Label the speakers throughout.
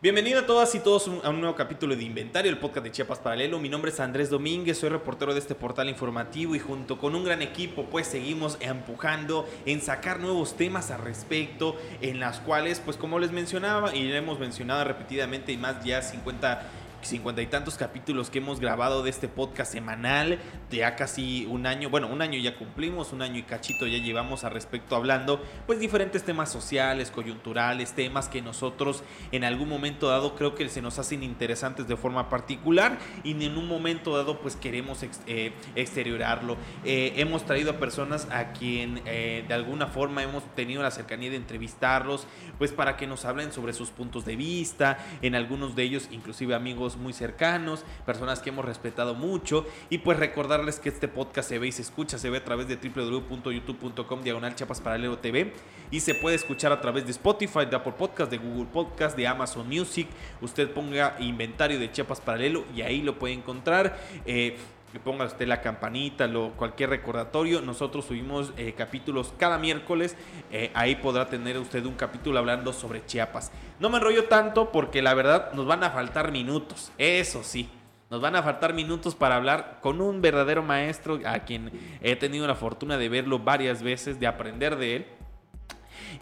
Speaker 1: Bienvenido a todas y todos a un nuevo capítulo de Inventario, el podcast de Chiapas Paralelo. Mi nombre es Andrés Domínguez, soy reportero de este portal informativo y junto con un gran equipo pues seguimos empujando en sacar nuevos temas al respecto, en las cuales pues como les mencionaba y hemos mencionado repetidamente y más ya 50 cincuenta y tantos capítulos que hemos grabado de este podcast semanal, ya casi un año, bueno, un año ya cumplimos, un año y cachito ya llevamos al respecto hablando, pues diferentes temas sociales, coyunturales, temas que nosotros en algún momento dado creo que se nos hacen interesantes de forma particular y en un momento dado pues queremos eh, exteriorarlo. Eh, hemos traído a personas a quien eh, de alguna forma hemos tenido la cercanía de entrevistarlos, pues para que nos hablen sobre sus puntos de vista, en algunos de ellos inclusive amigos muy cercanos, personas que hemos respetado mucho y pues recordarles que este podcast se ve y se escucha, se ve a través de www.youtube.com diagonal chapas paralelo TV y se puede escuchar a través de Spotify, de Apple Podcast, de Google Podcast, de Amazon Music. Usted ponga inventario de Chiapas Paralelo y ahí lo puede encontrar. Eh, que ponga usted la campanita, lo, cualquier recordatorio. Nosotros subimos eh, capítulos cada miércoles. Eh, ahí podrá tener usted un capítulo hablando sobre Chiapas. No me enrollo tanto porque la verdad nos van a faltar minutos. Eso sí. Nos van a faltar minutos para hablar con un verdadero maestro a quien he tenido la fortuna de verlo varias veces, de aprender de él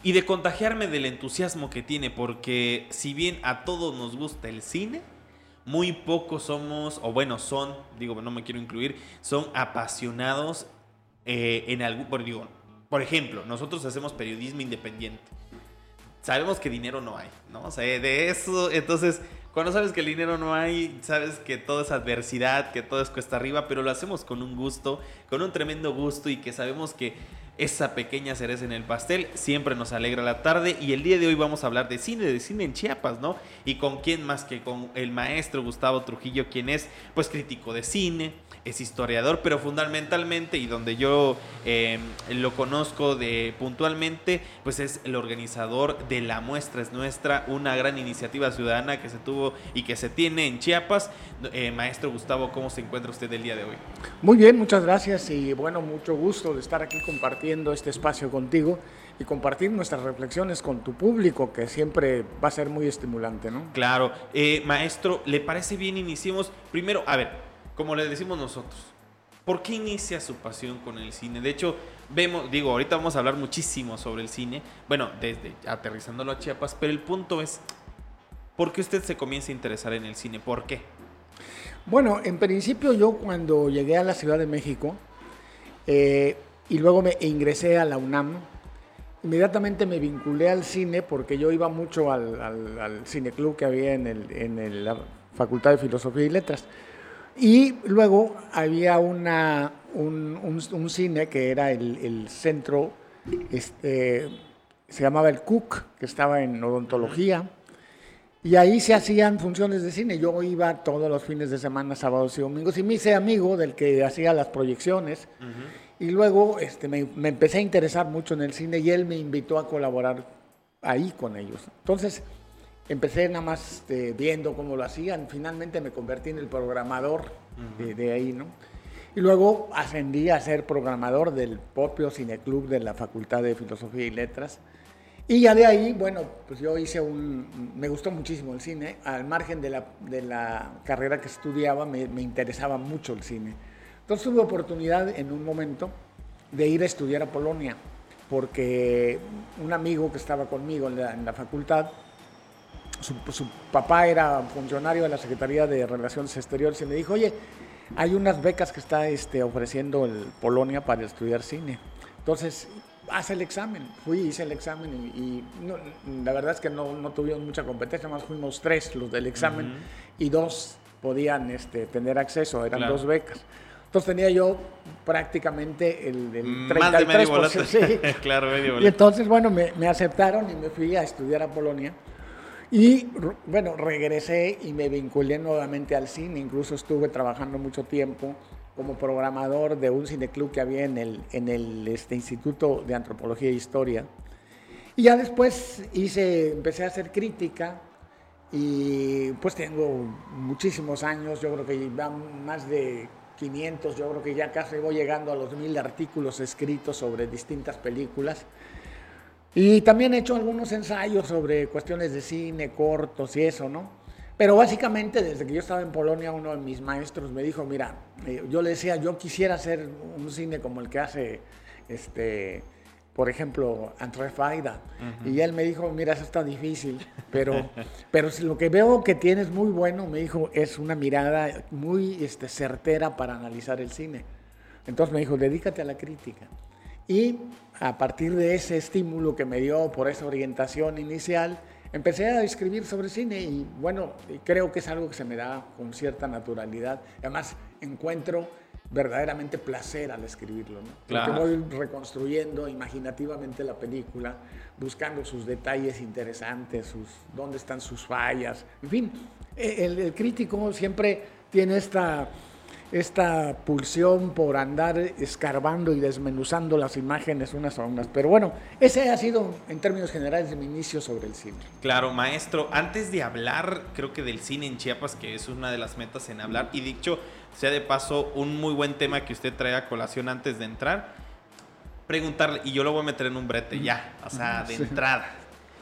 Speaker 1: y de contagiarme del entusiasmo que tiene, porque si bien a todos nos gusta el cine, muy pocos somos, o bueno, son, digo, no me quiero incluir, son apasionados eh, en algún, por, por ejemplo, nosotros hacemos periodismo independiente. Sabemos que dinero no hay, ¿no? O sea, de eso, entonces, cuando sabes que el dinero no hay, sabes que todo es adversidad, que todo es cuesta arriba, pero lo hacemos con un gusto, con un tremendo gusto y que sabemos que esa pequeña cereza en el pastel siempre nos alegra la tarde y el día de hoy vamos a hablar de cine, de cine en Chiapas, ¿no? Y con quién más que con el maestro Gustavo Trujillo, quien es pues crítico de cine, es historiador, pero fundamentalmente y donde yo em, lo conozco de puntualmente, pues es el organizador de La Muestra es Nuestra, una gran iniciativa ciudadana que se tuvo y que se tiene en Chiapas. Eh, maestro Gustavo, ¿cómo se encuentra usted el día de hoy?
Speaker 2: Muy bien, muchas gracias y bueno, mucho gusto de estar aquí compartiendo este espacio contigo y compartir nuestras reflexiones con tu público, que siempre va a ser muy estimulante, ¿no?
Speaker 1: Claro. Eh, maestro, ¿le parece bien iniciemos? Primero, a ver, como le decimos nosotros, ¿por qué inicia su pasión con el cine? De hecho, vemos, digo, ahorita vamos a hablar muchísimo sobre el cine, bueno, desde aterrizándolo a Chiapas, pero el punto es, ¿por qué usted se comienza a interesar en el cine? ¿Por qué?
Speaker 2: Bueno, en principio yo cuando llegué a la Ciudad de México eh, y luego me ingresé a la UNAM, inmediatamente me vinculé al cine porque yo iba mucho al, al, cineclub que había en, el, en la Facultad de Filosofía y Letras. Y luego había una, un, cine que era el, centro, este, se llamaba el Cook, que estaba en odontología. Y ahí se hacían funciones de cine. Yo iba todos los fines de semana, sábados y domingos, y me hice amigo del que hacía las proyecciones. Y luego este, me, me, empecé a interesar mucho en el cine y él me invitó a colaborar ahí con ellos. Entonces, empecé nada más este, viendo cómo lo hacían, finalmente me convertí en el programador de, ahí, ¿no? Y luego ascendí a ser programador del propio cineclub de la Facultad de Filosofía y Letras. Y ya de ahí, bueno, pues yo hice un... Me gustó muchísimo el cine. Al margen de la, de la carrera que estudiaba, me, me, interesaba mucho el cine. Entonces tuve oportunidad en un momento de ir a estudiar a Polonia, porque un amigo que estaba conmigo en la, en la facultad su, papá era funcionario de la Secretaría de Relaciones Exteriores y me dijo, oye, hay unas becas que está este, ofreciendo el Polonia para estudiar cine. Entonces, haz el examen. Fui, hice el examen y, la verdad es que no, no, tuvimos mucha competencia, más fuimos tres los del examen y dos podían este, tener acceso, eran dos becas. Entonces tenía yo prácticamente el, el 33%. Sí. claro, medio Y entonces, bueno, me, me aceptaron y me fui a estudiar a Polonia. Y bueno, regresé y me vinculé nuevamente al cine, incluso estuve trabajando mucho tiempo como programador de un cineclub que había en el, en el este, Instituto de Antropología e Historia. Y ya después hice, empecé a hacer crítica y pues tengo muchísimos años, yo creo que van más de 500, yo creo que ya casi voy llegando a los mil artículos escritos sobre distintas películas. Y también he hecho algunos ensayos sobre cuestiones de cine, cortos y eso, ¿no? Pero básicamente desde que yo estaba en Polonia, uno de mis maestros me dijo, mira, eh, yo le decía, yo quisiera hacer un cine como el que hace, este, por ejemplo, Andrés Faida. Y él me dijo, mira, eso está difícil, pero, pero lo que veo que tienes muy bueno, me dijo, es una mirada muy este, certera para analizar el cine. Entonces me dijo, dedícate a la crítica. Y a partir de ese estímulo que me dio por esa orientación inicial, empecé a escribir sobre cine y bueno, creo que es algo que se me da con cierta naturalidad. Además, encuentro verdaderamente placer al escribirlo, ¿no? Porque voy reconstruyendo imaginativamente la película, buscando sus detalles interesantes, sus, dónde están sus fallas. En fin, el, el crítico siempre tiene esta esta pulsión por andar escarbando y desmenuzando las imágenes unas a unas. Pero bueno, ese ha sido en términos generales mi inicio sobre el cine.
Speaker 1: Claro, maestro, antes de hablar, creo que del cine en Chiapas, que es una de las metas en hablar, y dicho sea de paso un muy buen tema que usted trae a colación antes de entrar, preguntarle, y yo lo voy a meter en un brete ya, o sea, de entrada.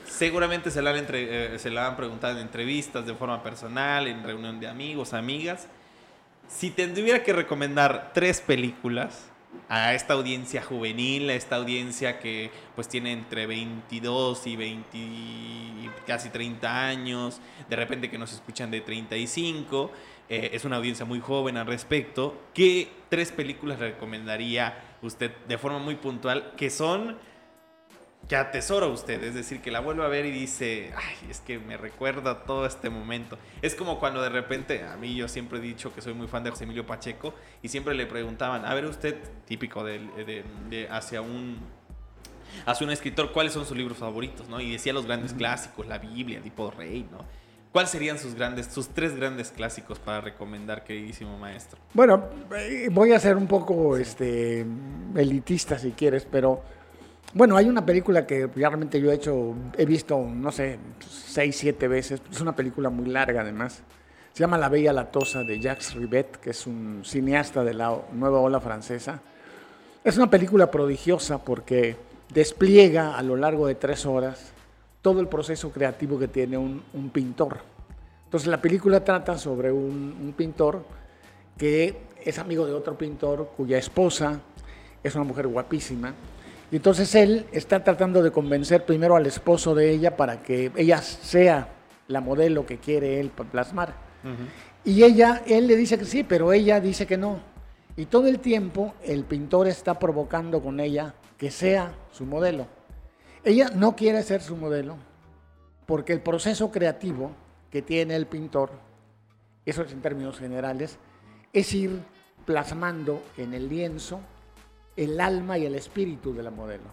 Speaker 1: Seguramente se la, han entre, eh, se la han preguntado en entrevistas de forma personal, en reunión de amigos, amigas si tendría que recomendar tres películas a esta audiencia juvenil, a esta audiencia que pues tiene entre 22 y 20, casi 30 años, de repente que nos escuchan de 35, eh, es una audiencia muy joven al respecto, ¿qué tres películas recomendaría usted de forma muy puntual que son que atesora usted, es decir, que la vuelve a ver y dice, ay, es que me recuerda todo este momento. Es como cuando de repente, a mí yo siempre he dicho que soy muy fan de José Emilio Pacheco y siempre le preguntaban, a ver usted, típico de, hacia un hacia un escritor, ¿cuáles son sus libros favoritos? ¿no? Y decía los grandes clásicos, la Biblia, el tipo rey, ¿no? ¿Cuáles serían sus grandes, sus tres grandes clásicos para recomendar, queridísimo maestro?
Speaker 2: Bueno, eh, voy a ser un poco este, elitista si quieres, pero bueno, hay una película que realmente yo he hecho, he visto, no sé, seis, siete veces. Es una película muy larga además. Se llama La Bella Latosa de Jacques Ribet, que es un cineasta de la nueva ola francesa. Es una película prodigiosa porque despliega a lo largo de tres horas todo el proceso creativo que tiene un, pintor. Entonces la película trata sobre un, un pintor que es amigo de otro pintor cuya esposa es una mujer guapísima y entonces él está tratando de convencer primero al esposo de ella para que ella sea la modelo que quiere él plasmar. Y ella, él le dice que sí, pero ella dice que no. Y todo el tiempo el pintor está provocando con ella que sea su modelo. Ella no quiere ser su modelo porque el proceso creativo que tiene el pintor, eso es en términos generales, es ir plasmando en el lienzo el alma y el espíritu de la modelo.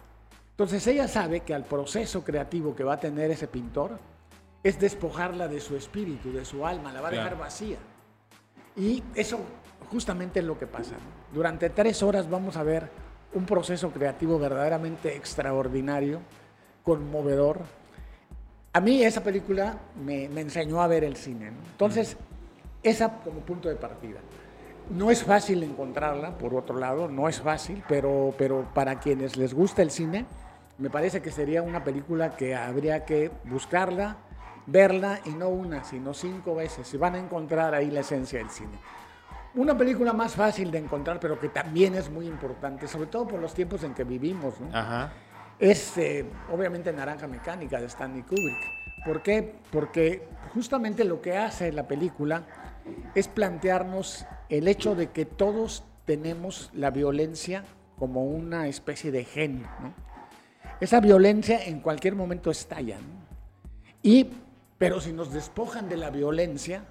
Speaker 2: Entonces ella sabe que al proceso creativo que va a tener ese pintor es despojarla de su espíritu, de su alma, la va a dejar vacía. Y eso justamente es lo que pasa. Durante tres horas vamos a ver un proceso creativo verdaderamente extraordinario, conmovedor. A mí esa película me, enseñó a ver el cine. Entonces, esa como punto de partida. No es fácil encontrarla, por otro lado, no es fácil, pero, pero para quienes les gusta el cine, me parece que sería una película que habría que buscarla, verla y no una, sino cinco veces. Y van a encontrar ahí la esencia del cine. Una película más fácil de encontrar, pero que también es muy importante, sobre todo por los tiempos en que vivimos, es eh, obviamente Naranja Mecánica de Stanley Kubrick. ¿Por qué? Porque justamente lo que hace la película es plantearnos el hecho de que todos tenemos la violencia como una especie de gen. Esa violencia en cualquier momento estalla. Y, pero si nos despojan de la violencia,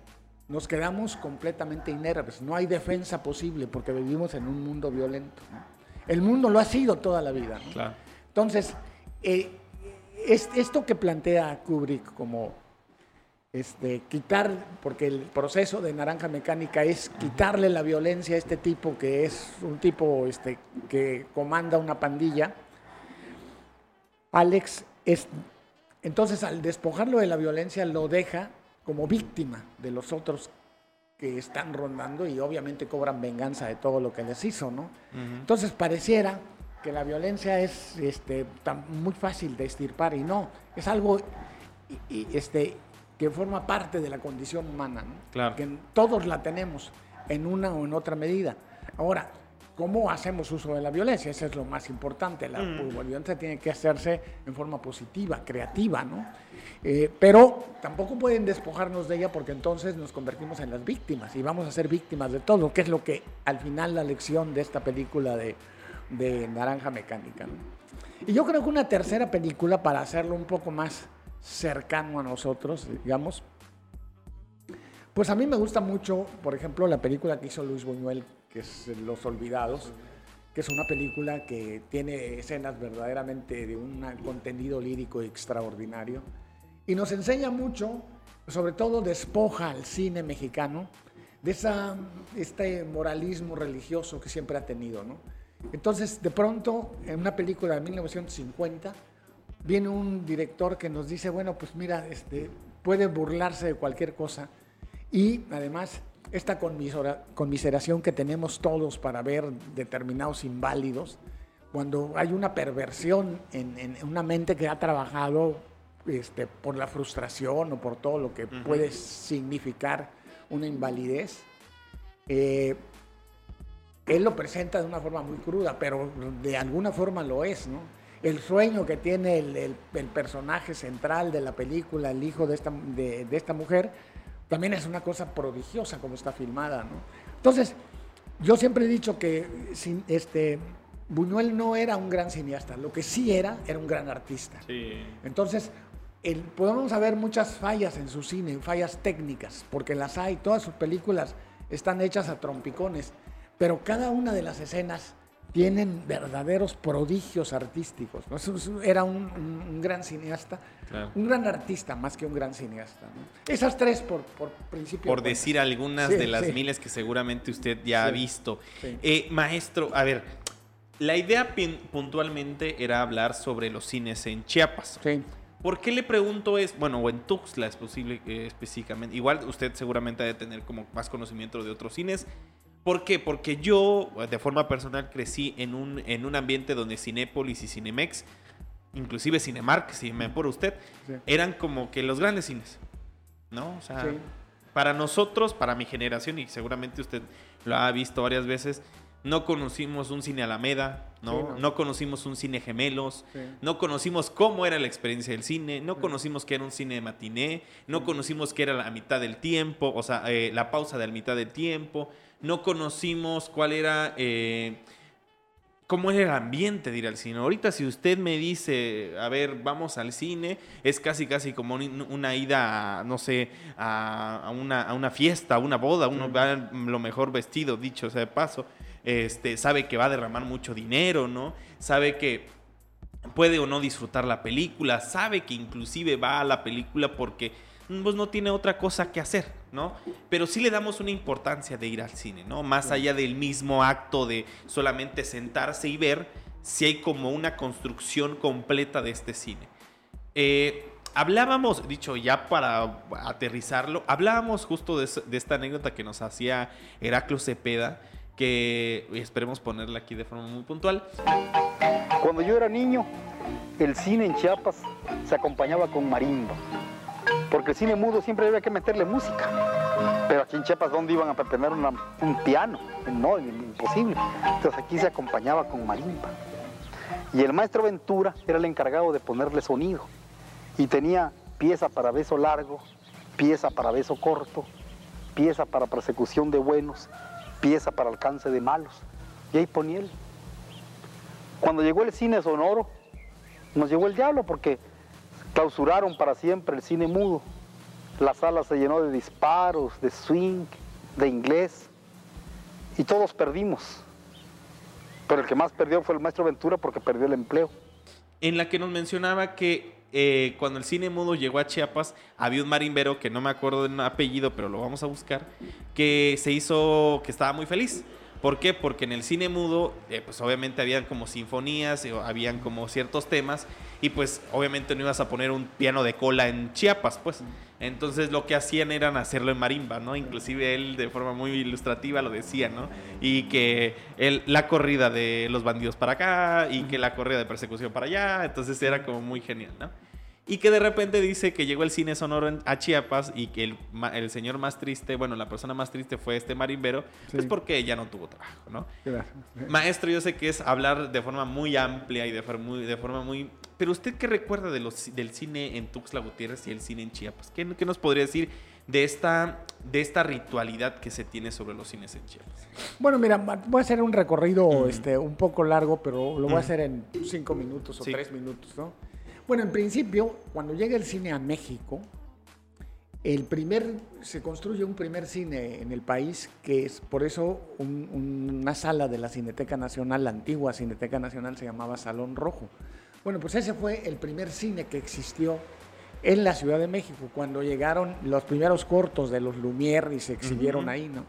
Speaker 2: nos quedamos completamente inermes. No hay defensa posible porque vivimos en un mundo violento. El mundo lo ha sido toda la vida. Entonces, eh, es, esto que plantea Kubrick como este, quitar, porque el proceso de naranja mecánica es quitarle la violencia a este tipo que es un tipo este, que comanda una pandilla. Alex es, entonces al despojarlo de la violencia lo deja como víctima de los otros que están rondando y obviamente cobran venganza de todo lo que les hizo, ¿no? Entonces pareciera que la violencia es este, muy fácil de estirpar y no, es algo este, que forma parte de la condición humana,
Speaker 1: claro.
Speaker 2: que todos la tenemos en una o en otra medida. Ahora, ¿cómo hacemos uso de la violencia? Eso es lo más importante. La mm. violencia tiene que hacerse en forma positiva, creativa, ¿no? Eh, pero tampoco pueden despojarnos de ella porque entonces nos convertimos en las víctimas y vamos a ser víctimas de todo, que es lo que al final la lección de esta película de, de Naranja Mecánica. Y yo creo que una tercera película, para hacerlo un poco más cercano a nosotros, digamos, pues a mí me gusta mucho, por ejemplo, la película que hizo Luis Buñuel, que es Los Olvidados, que es una película que tiene escenas verdaderamente de un contenido lírico extraordinario y nos enseña mucho, sobre todo despoja al cine mexicano de esa, este moralismo religioso que siempre ha tenido, ¿no? Entonces, de pronto, en una película de 1950, viene un director que nos dice, bueno, pues mira, este, puede burlarse de cualquier cosa y además esta conmiseración que tenemos todos para ver determinados inválidos, cuando hay una perversión en, una mente que ha trabajado este, por la frustración o por todo lo que puede significar una invalidez, eh, él lo presenta de una forma muy cruda, pero de alguna forma lo es, ¿no? El sueño que tiene el, personaje central de la película, el hijo de esta, de, esta mujer, también es una cosa prodigiosa como está filmada, ¿no? Entonces, yo siempre he dicho que este, Buñuel no era un gran cineasta, lo que sí era, era un gran artista. Entonces, podemos ver muchas fallas en su cine, fallas técnicas, porque las hay, todas sus películas están hechas a trompicones pero cada una de las escenas tienen verdaderos prodigios artísticos. Era un, gran cineasta, un gran artista más que un gran cineasta. Esas tres por, por principio.
Speaker 1: Por decir algunas de las miles que seguramente usted ya ha visto. Eh, maestro, a ver, la idea puntualmente era hablar sobre los cines en Chiapas.
Speaker 2: Sí.
Speaker 1: ¿Por qué le pregunto es, bueno, o en Tuxtla es posible eh, específicamente? Igual usted seguramente debe tener como más conocimiento de otros cines. ¿Por qué? Porque yo, de forma personal, crecí en un, en un ambiente donde Cinépolis y Cinemex, inclusive Cinemark, si me por usted, eran como que los grandes cines. ¿No? O sea, para nosotros, para mi generación, y seguramente usted lo ha visto varias veces, no conocimos un cine Alameda, ¿no? no. conocimos un cine Gemelos, no conocimos cómo era la experiencia del cine, no conocimos que era un cine de matiné, no conocimos que era la mitad del tiempo, o sea, eh, la pausa de la mitad del tiempo no conocimos cuál era, eh, cómo era el ambiente de ir al cine. Ahorita si usted me dice, a ver, vamos al cine, es casi, casi como una ida, no sé, a, una, a una fiesta, a una boda, uno va lo mejor vestido, dicho sea de paso, este, sabe que va a derramar mucho dinero, ¿no? Sabe que puede o no disfrutar la película, sabe que inclusive va a la película porque pues no tiene otra cosa que hacer, ¿no? Pero sí le damos una importancia de ir al cine, ¿no? Más allá del mismo acto de solamente sentarse y ver, si hay como una construcción completa de este cine. Eh, hablábamos, dicho ya para aterrizarlo, hablábamos justo de, esta anécdota que nos hacía Heraclo Cepeda, que esperemos ponerla aquí de forma muy puntual.
Speaker 3: Cuando yo era niño, el cine en Chiapas se acompañaba con marimba porque el cine mudo siempre había que meterle música. Pero aquí en Chiapas, ¿dónde iban a tener un piano? No, imposible. Entonces aquí se acompañaba con marimba. Y el maestro Ventura era el encargado de ponerle sonido. Y tenía pieza para beso largo, pieza para beso corto, pieza para persecución de buenos, pieza para alcance de malos. Y ahí ponía él. Cuando llegó el cine sonoro, nos llegó el diablo porque Clausuraron para siempre el cine mudo. La sala se llenó de disparos, de swing, de inglés. Y todos perdimos. Pero el que más perdió fue el maestro Ventura porque perdió el empleo.
Speaker 1: En la que nos mencionaba que eh, cuando el cine mudo llegó a Chiapas, había un marimbero que no me acuerdo de apellido, pero lo vamos a buscar, que se hizo, que estaba muy feliz ¿Por qué? Porque en el cine mudo, eh, pues obviamente habían como sinfonías, eh, habían como ciertos temas, y pues obviamente no ibas a poner un piano de cola en Chiapas, pues. Entonces lo que hacían era hacerlo en marimba, ¿no? Inclusive él de forma muy ilustrativa lo decía, ¿no? Y que él, la corrida de los bandidos para acá y que la corrida de persecución para allá, entonces era como muy genial, ¿no? Y que de repente dice que llegó el cine sonoro a Chiapas y que el, el, señor más triste, bueno, la persona más triste fue este marimbero, pues porque ya no tuvo trabajo, ¿no? Maestro, yo sé que es hablar de forma muy amplia y de, forma muy, de forma muy... Pero usted qué recuerda de los, del cine en Tuxtla Gutiérrez y el cine en Chiapas? ¿Qué, qué nos podría decir de esta, de esta ritualidad que se tiene sobre los cines en Chiapas?
Speaker 2: Bueno, mira, voy a hacer un recorrido este, un poco largo, pero lo voy a hacer en cinco minutos o tres minutos, ¿no? Bueno, en principio, cuando llega el cine a México, el primer, se construye un primer cine en el país, que es por eso una sala de la Cineteca Nacional, la antigua Cineteca Nacional, se llamaba Salón Rojo. Bueno, pues ese fue el primer cine que existió en la Ciudad de México, cuando llegaron los primeros cortos de los Lumière y se exhibieron ahí, ¿no?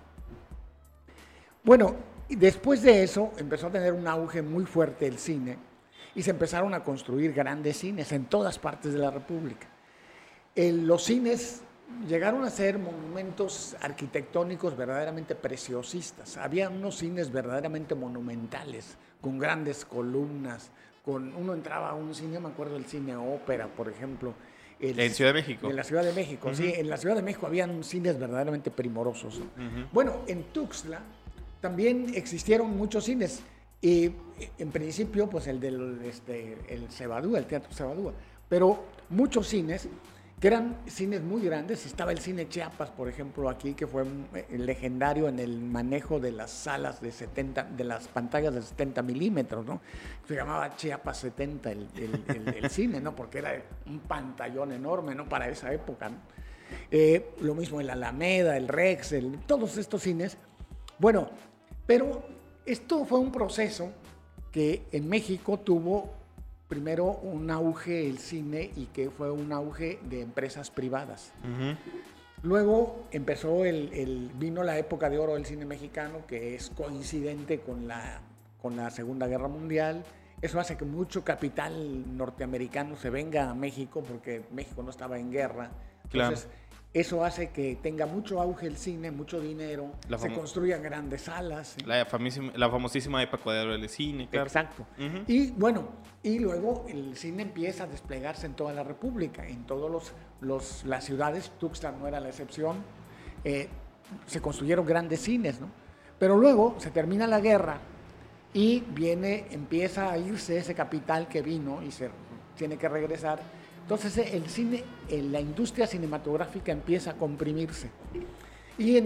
Speaker 2: Bueno, después de eso empezó a tener un auge muy fuerte el cine y se empezaron a construir grandes cines en todas partes de la República. los cines llegaron a ser monumentos arquitectónicos verdaderamente preciosistas. Había unos cines verdaderamente monumentales, con grandes columnas. Con, uno entraba a un cine, me acuerdo del cine ópera, por ejemplo.
Speaker 1: en Ciudad de México.
Speaker 2: En la Ciudad de México, sí. En la Ciudad de México habían cines verdaderamente primorosos. Bueno, en Tuxtla también existieron muchos cines. Y en principio, pues el del este, el Cebadúa, el Teatro Cebadúa. Pero muchos cines, que eran cines muy grandes, estaba el cine Chiapas, por ejemplo, aquí, que fue eh, legendario en el manejo de las salas de 70, de las pantallas de 70 milímetros, ¿no? Se llamaba Chiapas 70 el, el, cine, ¿no? Porque era un pantallón enorme, ¿no? Para esa época, ¿no? Eh, lo mismo el Alameda, el Rex, todos estos cines. Bueno, pero esto fue un proceso que en México tuvo primero un auge el cine y que fue un auge de empresas privadas. Luego empezó el, vino la época de oro del cine mexicano, que es coincidente con la, con la Segunda Guerra Mundial. Eso hace que mucho capital norteamericano se venga a México porque México no estaba en guerra. Entonces, eso hace que tenga mucho auge el cine, mucho dinero, se construyan grandes salas.
Speaker 1: La, la, famosísima época de cine, claro.
Speaker 2: Exacto. Y bueno, y luego el cine empieza a desplegarse en toda la República, en todas los, las ciudades, Tuxtla no era la excepción, eh, se construyeron grandes cines, ¿no? Pero luego se termina la guerra y viene, empieza a irse ese capital que vino y se tiene que regresar entonces eh, el cine, la industria cinematográfica empieza a comprimirse. Y,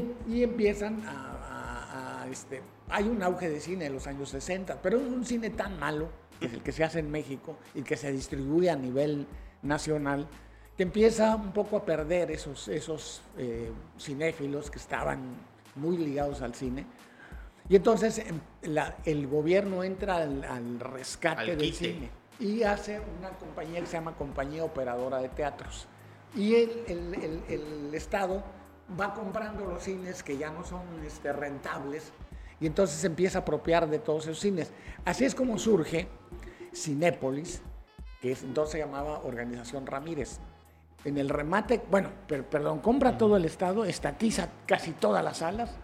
Speaker 2: empiezan a, este, hay un auge de cine en los años 60, pero es un cine tan malo, que es el que se hace en México y que se distribuye a nivel nacional, que empieza un poco a perder esos, esos eh, cinéfilos que estaban muy ligados al cine. Y entonces em, el gobierno entra al, rescate del cine y hace una compañía que se llama Compañía Operadora de Teatros. Y el, el, Estado va comprando los cines que ya no son este, rentables y entonces se empieza a apropiar de todos esos cines. Así es como surge Cinépolis, que entonces se llamaba Organización Ramírez. En el remate, bueno, perdón, compra todo el Estado, estatiza casi todas las salas,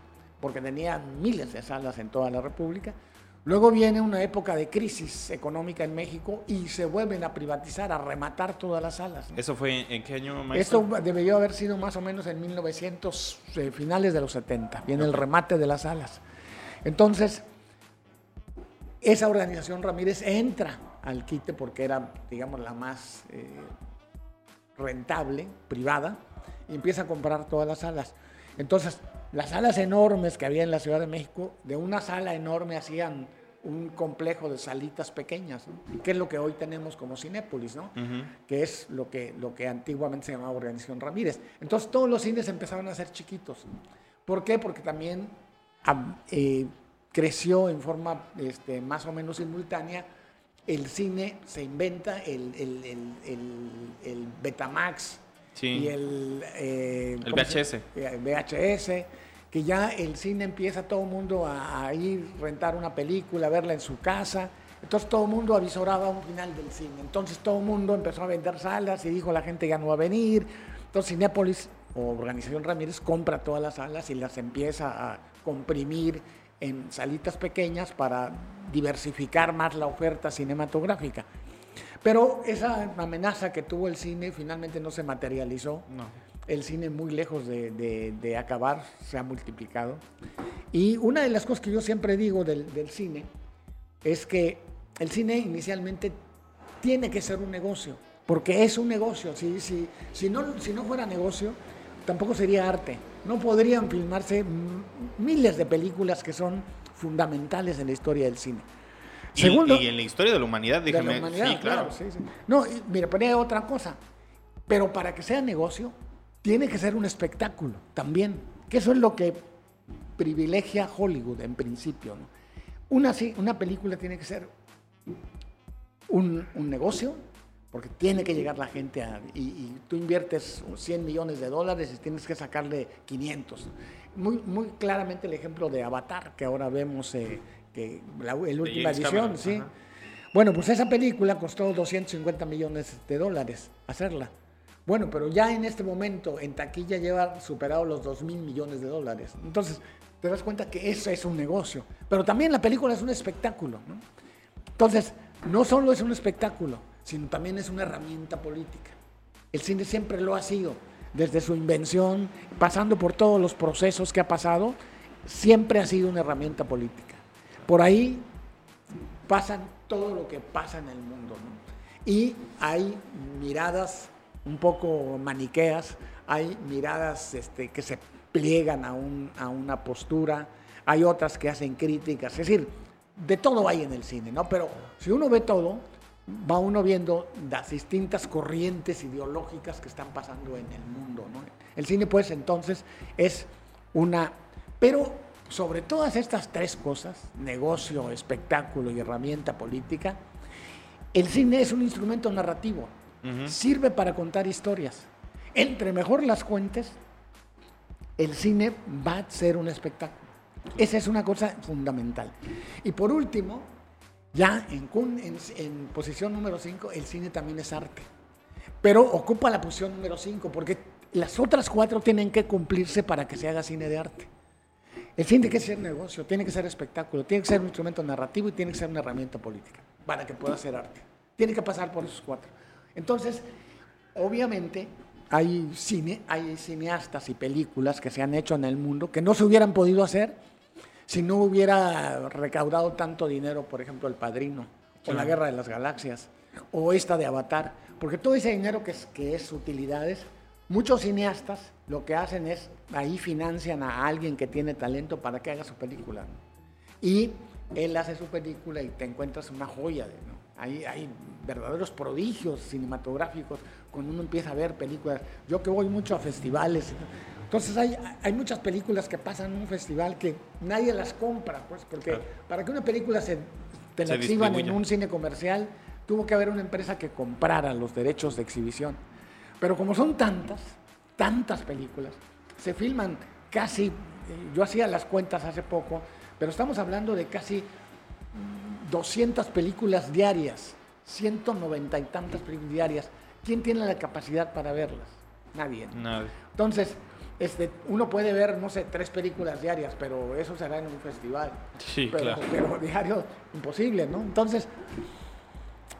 Speaker 2: porque tenía miles de salas en toda la República, Luego viene una época de crisis económica en México y se vuelven a privatizar, a rematar todas las salas.
Speaker 1: ¿Eso fue en qué año, maestro?
Speaker 2: Esto debió haber sido más o menos en 1900, eh, finales de los 70. Viene el remate de las salas. Entonces, esa organización Ramírez entra al quite porque era, digamos, la más eh, rentable, privada, y empieza a comprar todas las salas. Entonces, las salas enormes que había en la Ciudad de México, de una sala enorme hacían un complejo de salitas pequeñas, que es lo que hoy tenemos como Cinépolis, ¿no? que es lo que, lo que antiguamente se llamaba Organización Ramírez. Entonces todos los cines empezaron a ser chiquitos. ¿Por qué? Porque también eh, creció en forma este, más o menos simultánea el cine, se inventa el, el, el Betamax, y el,
Speaker 1: eh, el VHS.
Speaker 2: El VHS, que ya el cine empieza todo el mundo a, a, ir, rentar una película, verla en su casa. Entonces todo el mundo avisoraba un final del cine. Entonces todo el mundo empezó a vender salas y dijo la gente ya no va a venir. Entonces Cinépolis o Organización Ramírez compra todas las salas y las empieza a comprimir en salitas pequeñas para diversificar más la oferta cinematográfica. Pero esa amenaza que tuvo el cine finalmente no se materializó. El cine muy lejos de, de, acabar, se ha multiplicado. Y una de las cosas que yo siempre digo del, del cine es que el cine inicialmente tiene que ser un negocio, porque es un negocio. Si, si, si, no, si no fuera negocio, tampoco sería arte. No podrían filmarse miles de películas que son fundamentales en la historia del cine.
Speaker 1: Segundo, y, en la historia de la humanidad, déjame. sí, claro.
Speaker 2: No, mira, ponía otra cosa. Pero para que sea negocio, tiene que ser un espectáculo también. Que eso es lo que privilegia Hollywood en principio. Una, una película tiene que ser un, negocio, porque tiene que llegar la gente a, y, tú inviertes 100 millones de dólares y tienes que sacarle 500. Muy, muy claramente el ejemplo de Avatar, que ahora vemos eh, que la, última edición, sí. Bueno, pues esa película costó 250 millones de dólares hacerla. Bueno, pero ya en este momento en taquilla lleva superado los 2 mil millones de dólares. Entonces, te das cuenta que eso es un negocio. Pero también la película es un espectáculo. Entonces, no solo es un espectáculo, sino también es una herramienta política. El cine siempre lo ha sido, desde su invención, pasando por todos los procesos que ha pasado, siempre ha sido una herramienta política. Por ahí pasan todo lo que pasa en el mundo. Y hay miradas un poco maniqueas, hay miradas este, que se pliegan a, una postura, hay otras que hacen críticas. Es decir, de todo hay en el cine, ¿no? Pero si uno ve todo, va uno viendo las distintas corrientes ideológicas que están pasando en el mundo, ¿no? El cine, pues, entonces, es una... Pero sobre todas estas tres cosas, negocio, espectáculo y herramienta política, el cine es un instrumento narrativo. Sirve para contar historias. Entre mejor las cuentes, el cine va a ser un espectáculo. Esa es una cosa fundamental. Y por último, ya en, en, posición número 5, el cine también es arte. Pero ocupa la posición número 5 porque las otras cuatro tienen que cumplirse para que se haga cine de arte. El cine tiene que ser negocio, tiene que ser espectáculo, tiene que ser un instrumento narrativo y tiene que ser una herramienta política para que pueda ser arte. Tiene que pasar por esos cuatro. Entonces, obviamente, hay cine, hay cineastas y películas que se han hecho en el mundo que no se hubieran podido hacer si no hubiera recaudado tanto dinero, por ejemplo, El Padrino, o La Guerra de las Galaxias, o esta de Avatar, porque todo ese dinero que es, que es utilidades, muchos cineastas lo que hacen es, ahí financian a alguien que tiene talento para que haga su película. Y él hace su película y te encuentras una joya. Hay, hay verdaderos prodigios cinematográficos cuando uno empieza a ver películas. Yo que voy mucho a festivales, entonces hay, hay, muchas películas que pasan en un festival que nadie las compra, pues, porque para que una película se, te la exhiban en un cine comercial, tuvo que haber una empresa que comprara los derechos de exhibición. Pero como son tantas, tantas películas, se filman casi, eh, yo hacía las cuentas hace poco, pero estamos hablando de casi 200 películas diarias, 190 y tantas películas diarias. ¿Quién tiene la capacidad para verlas? Nadie. Nadie. Entonces, este, uno puede ver, no sé, tres películas diarias, pero eso será en un festival. Sí, pero, claro. Pero diario, imposible, ¿no? Entonces,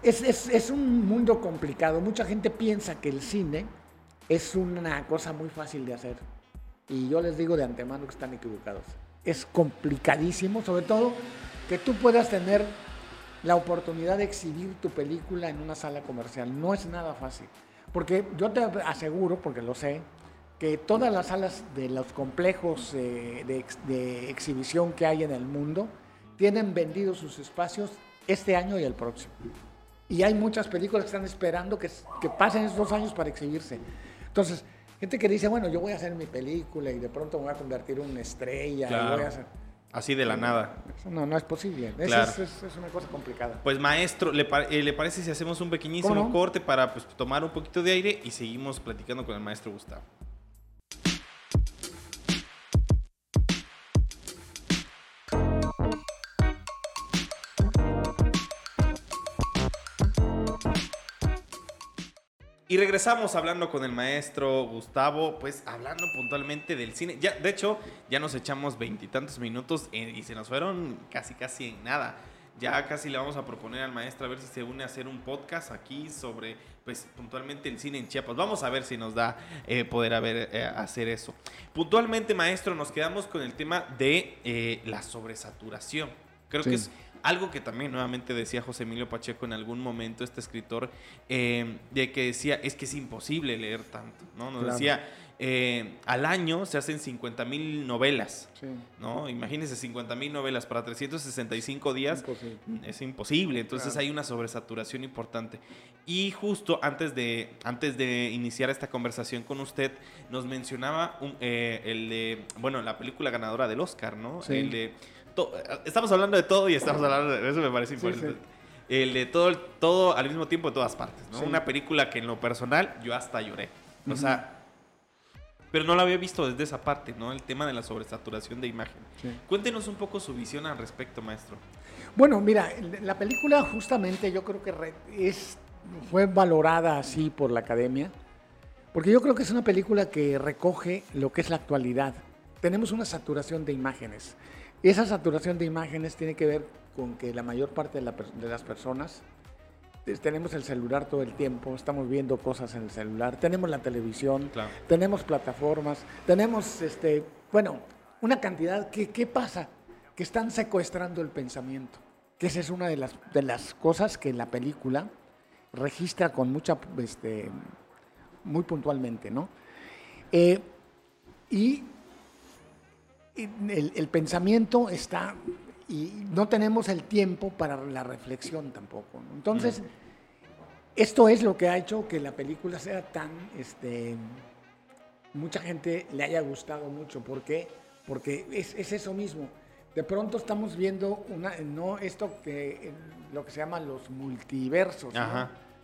Speaker 2: es, un mundo complicado. Mucha gente piensa que el cine es una cosa muy fácil de hacer. Y yo les digo de antemano que están equivocados. Es complicadísimo, sobre todo que tú puedas tener la oportunidad de exhibir tu película en una sala comercial. No es nada fácil. Porque yo te aseguro, porque lo sé, que todas las salas de los complejos de, exhibición que hay en el mundo tienen vendidos sus espacios este año y el próximo. Y hay muchas películas que están esperando que, pasen esos dos años para exhibirse. Entonces, gente que dice, bueno, yo voy a hacer mi película y de pronto me voy a convertir en una estrella.
Speaker 1: Así de la nada.
Speaker 2: no, no es posible. Es, una cosa complicada.
Speaker 1: Pues maestro, ¿le, eh, ¿le, parece si hacemos un pequeñísimo corte para pues, tomar un poquito de aire y seguimos platicando con el maestro Gustavo? Y regresamos hablando con el maestro Gustavo, pues hablando puntualmente del cine. Ya, de hecho, ya nos echamos veintitantos minutos eh, y se nos fueron casi, casi en nada. Ya casi le vamos a proponer al maestro a ver si se une a hacer un podcast aquí sobre, pues, puntualmente el cine en Chiapas. Vamos a ver si nos da eh, poder haber, eh, hacer eso. Puntualmente, maestro, nos quedamos con el tema de eh, la sobresaturación. Creo
Speaker 2: Sí.
Speaker 1: que es algo que también nuevamente decía José Emilio Pacheco en algún momento, este escritor, eh, de que decía, es que es imposible leer tanto, ¿no? Nos
Speaker 2: Claro.
Speaker 1: decía, eh, al año se hacen 50 mil novelas,
Speaker 2: Sí.
Speaker 1: ¿no? Imagínense 50 mil novelas para 365 días.
Speaker 2: Imposible.
Speaker 1: Es imposible, entonces
Speaker 2: Claro.
Speaker 1: hay una sobresaturación importante. Y justo antes de, antes de iniciar esta conversación con usted, nos mencionaba un- eh, el de, bueno, la película ganadora del Oscar, ¿no?
Speaker 2: Sí.
Speaker 1: El de, estamos hablando de todo y estamos hablando de eso, me parece
Speaker 2: Sí,
Speaker 1: importante.
Speaker 2: sí.
Speaker 1: El de todo, todo al mismo tiempo en todas partes, ¿no?
Speaker 2: Sí.
Speaker 1: Una película que en lo personal yo hasta lloré. O sea, pero no la había visto desde esa parte, ¿no? El tema de la sobresaturación de imagen.
Speaker 2: Sí.
Speaker 1: Cuéntenos un poco su visión al respecto, maestro.
Speaker 2: Bueno, mira, la película justamente yo creo que es, fue valorada así por la academia, porque yo creo que es una película que recoge lo que es la actualidad. Tenemos una saturación de imágenes. Esa saturación de imágenes tiene que ver con que la mayor parte de, la per- de las personas tenemos el celular todo el tiempo, estamos viendo cosas en el celular, tenemos la televisión,
Speaker 1: Claro.
Speaker 2: tenemos plataformas, tenemos, este, bueno, una cantidad. ¿Qué, qué pasa? Que están secuestrando el pensamiento. Que esa es una de las, de las cosas que la película registra con mucha, este, muy puntualmente, ¿no? Eh, y el, el pensamiento está, y no tenemos el tiempo para la reflexión tampoco. ¿no? Entonces, esto es lo que ha hecho que la película sea tan, este, mucha gente le haya gustado mucho. ¿Por qué? Porque es, es eso mismo. De pronto estamos viendo una, no esto que lo que se llama los multiversos,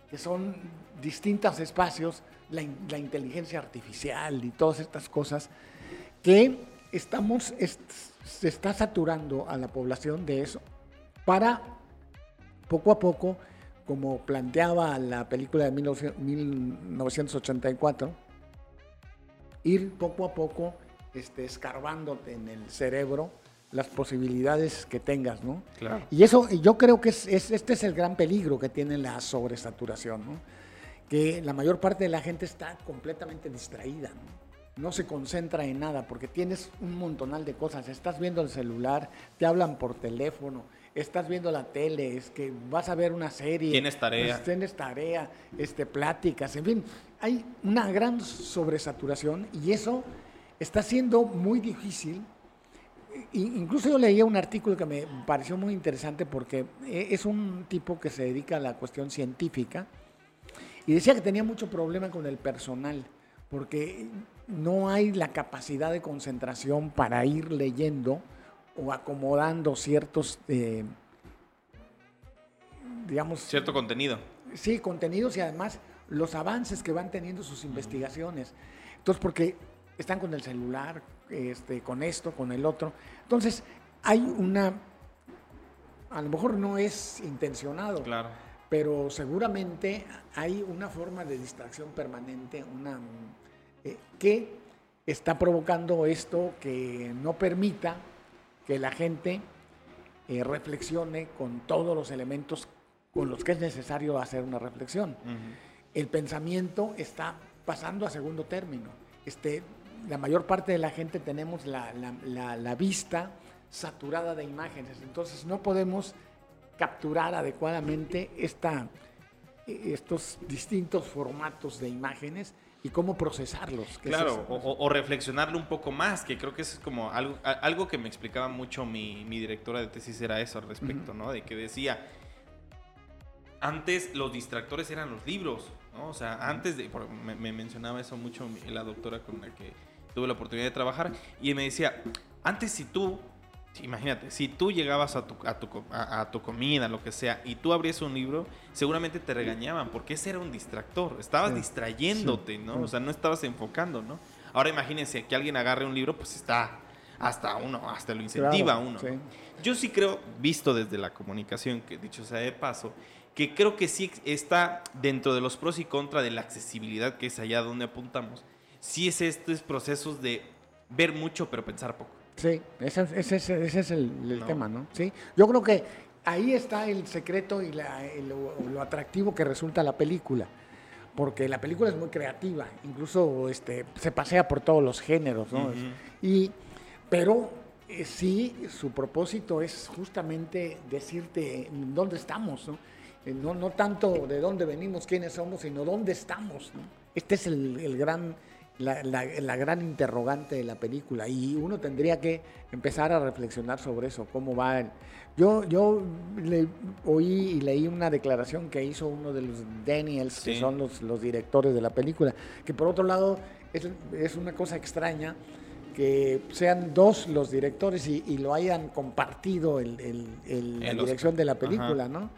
Speaker 2: que son distintos espacios, la, la inteligencia artificial y todas estas cosas, que estamos, est- se está saturando a la población de eso para poco a poco, como planteaba la película de 1900 1984, ir poco a poco este, escarbándote en el cerebro las posibilidades que tengas, ¿no?
Speaker 1: Claro.
Speaker 2: Y eso, yo creo que es, es- este es el gran peligro que tiene la sobresaturación, ¿no? Que la mayor parte de la gente está completamente distraída, ¿no? No se concentra en nada porque tienes un montonal de cosas. Estás viendo el celular, te hablan por teléfono, estás viendo la tele, es que vas a ver una serie.
Speaker 1: Tienes tarea.
Speaker 2: pues, tienes tarea, este, pláticas, en fin. Hay una gran sobresaturación y eso está siendo muy difícil Incluso yo leía un artículo que me pareció muy interesante porque eh, es un tipo que se dedica a la cuestión científica y decía que tenía mucho problema con el personal porque no hay la capacidad de concentración para ir leyendo o acomodando ciertos, eh, digamos,
Speaker 1: Cierto contenido.
Speaker 2: Sí, contenidos y además los avances que van teniendo sus investigaciones. Entonces, porque están con el celular, este, con esto, con el otro. Entonces, hay una, a lo mejor no es intencionado,
Speaker 1: Claro.
Speaker 2: pero seguramente hay una forma de distracción permanente, una eh, que está provocando esto que no permita que la gente eh, reflexione con todos los elementos con los que es necesario hacer una reflexión. El pensamiento está pasando a segundo término. Este, la mayor parte de la gente tenemos la, la- la- la vista saturada de imágenes, entonces no podemos capturar adecuadamente esta, eh, estos distintos formatos de imágenes y cómo procesarlos. es
Speaker 1: Claro, o, reflexionarlo un poco más, que creo que es como algo, a- algo que me explicaba mucho mi, mi directora de tesis era eso al respecto, ¿no? De que decía, antes los distractores eran los libros, ¿no? O sea, antes de, me, me mencionaba eso mucho la doctora con la que tuve la oportunidad de trabajar, y me decía, antes si tú, imagínate, si tú llegabas a tu, a, tu, a- a tu comida, lo que sea, y tú abrías un libro, seguramente te regañaban, porque ese era un distractor, estabas
Speaker 2: Sí.
Speaker 1: distrayéndote,
Speaker 2: Sí,
Speaker 1: ¿no?
Speaker 2: sí.
Speaker 1: O sea, no estabas enfocando, ¿no? Ahora imagínense que alguien agarre un libro, pues está hasta uno, hasta lo incentiva
Speaker 2: Claro,
Speaker 1: a uno. Yo sí creo, visto desde la comunicación, que dicho sea de paso, que creo que sí está dentro de los pros y contras de la accesibilidad, que es allá donde apuntamos. Sí es estos procesos de ver mucho pero pensar poco.
Speaker 2: Sí, ese, ese- ese- ese es el, el
Speaker 1: No.
Speaker 2: tema, ¿no? Sí, yo creo que ahí está el secreto y la- el- lo, lo atractivo que resulta la película. Porque la película es muy creativa, incluso este, se pasea por todos los géneros, ¿no? Y, pero eh, sí, su propósito es justamente decirte dónde estamos, ¿no? Eh, No, no tanto de dónde venimos, quiénes somos, sino dónde estamos. ¿no? Este es el, el gran, la, la- la gran interrogante de la película y uno tendría que empezar a reflexionar sobre eso, cómo va. el- Yo, yo le- oí y leí una declaración que hizo uno de los Daniels, que
Speaker 1: Sí.
Speaker 2: son los, los directores de la película, que por otro lado es, es una cosa extraña que sean dos los directores y, y lo hayan compartido el, el- la dirección de la
Speaker 1: Ajá.
Speaker 2: película, ¿no?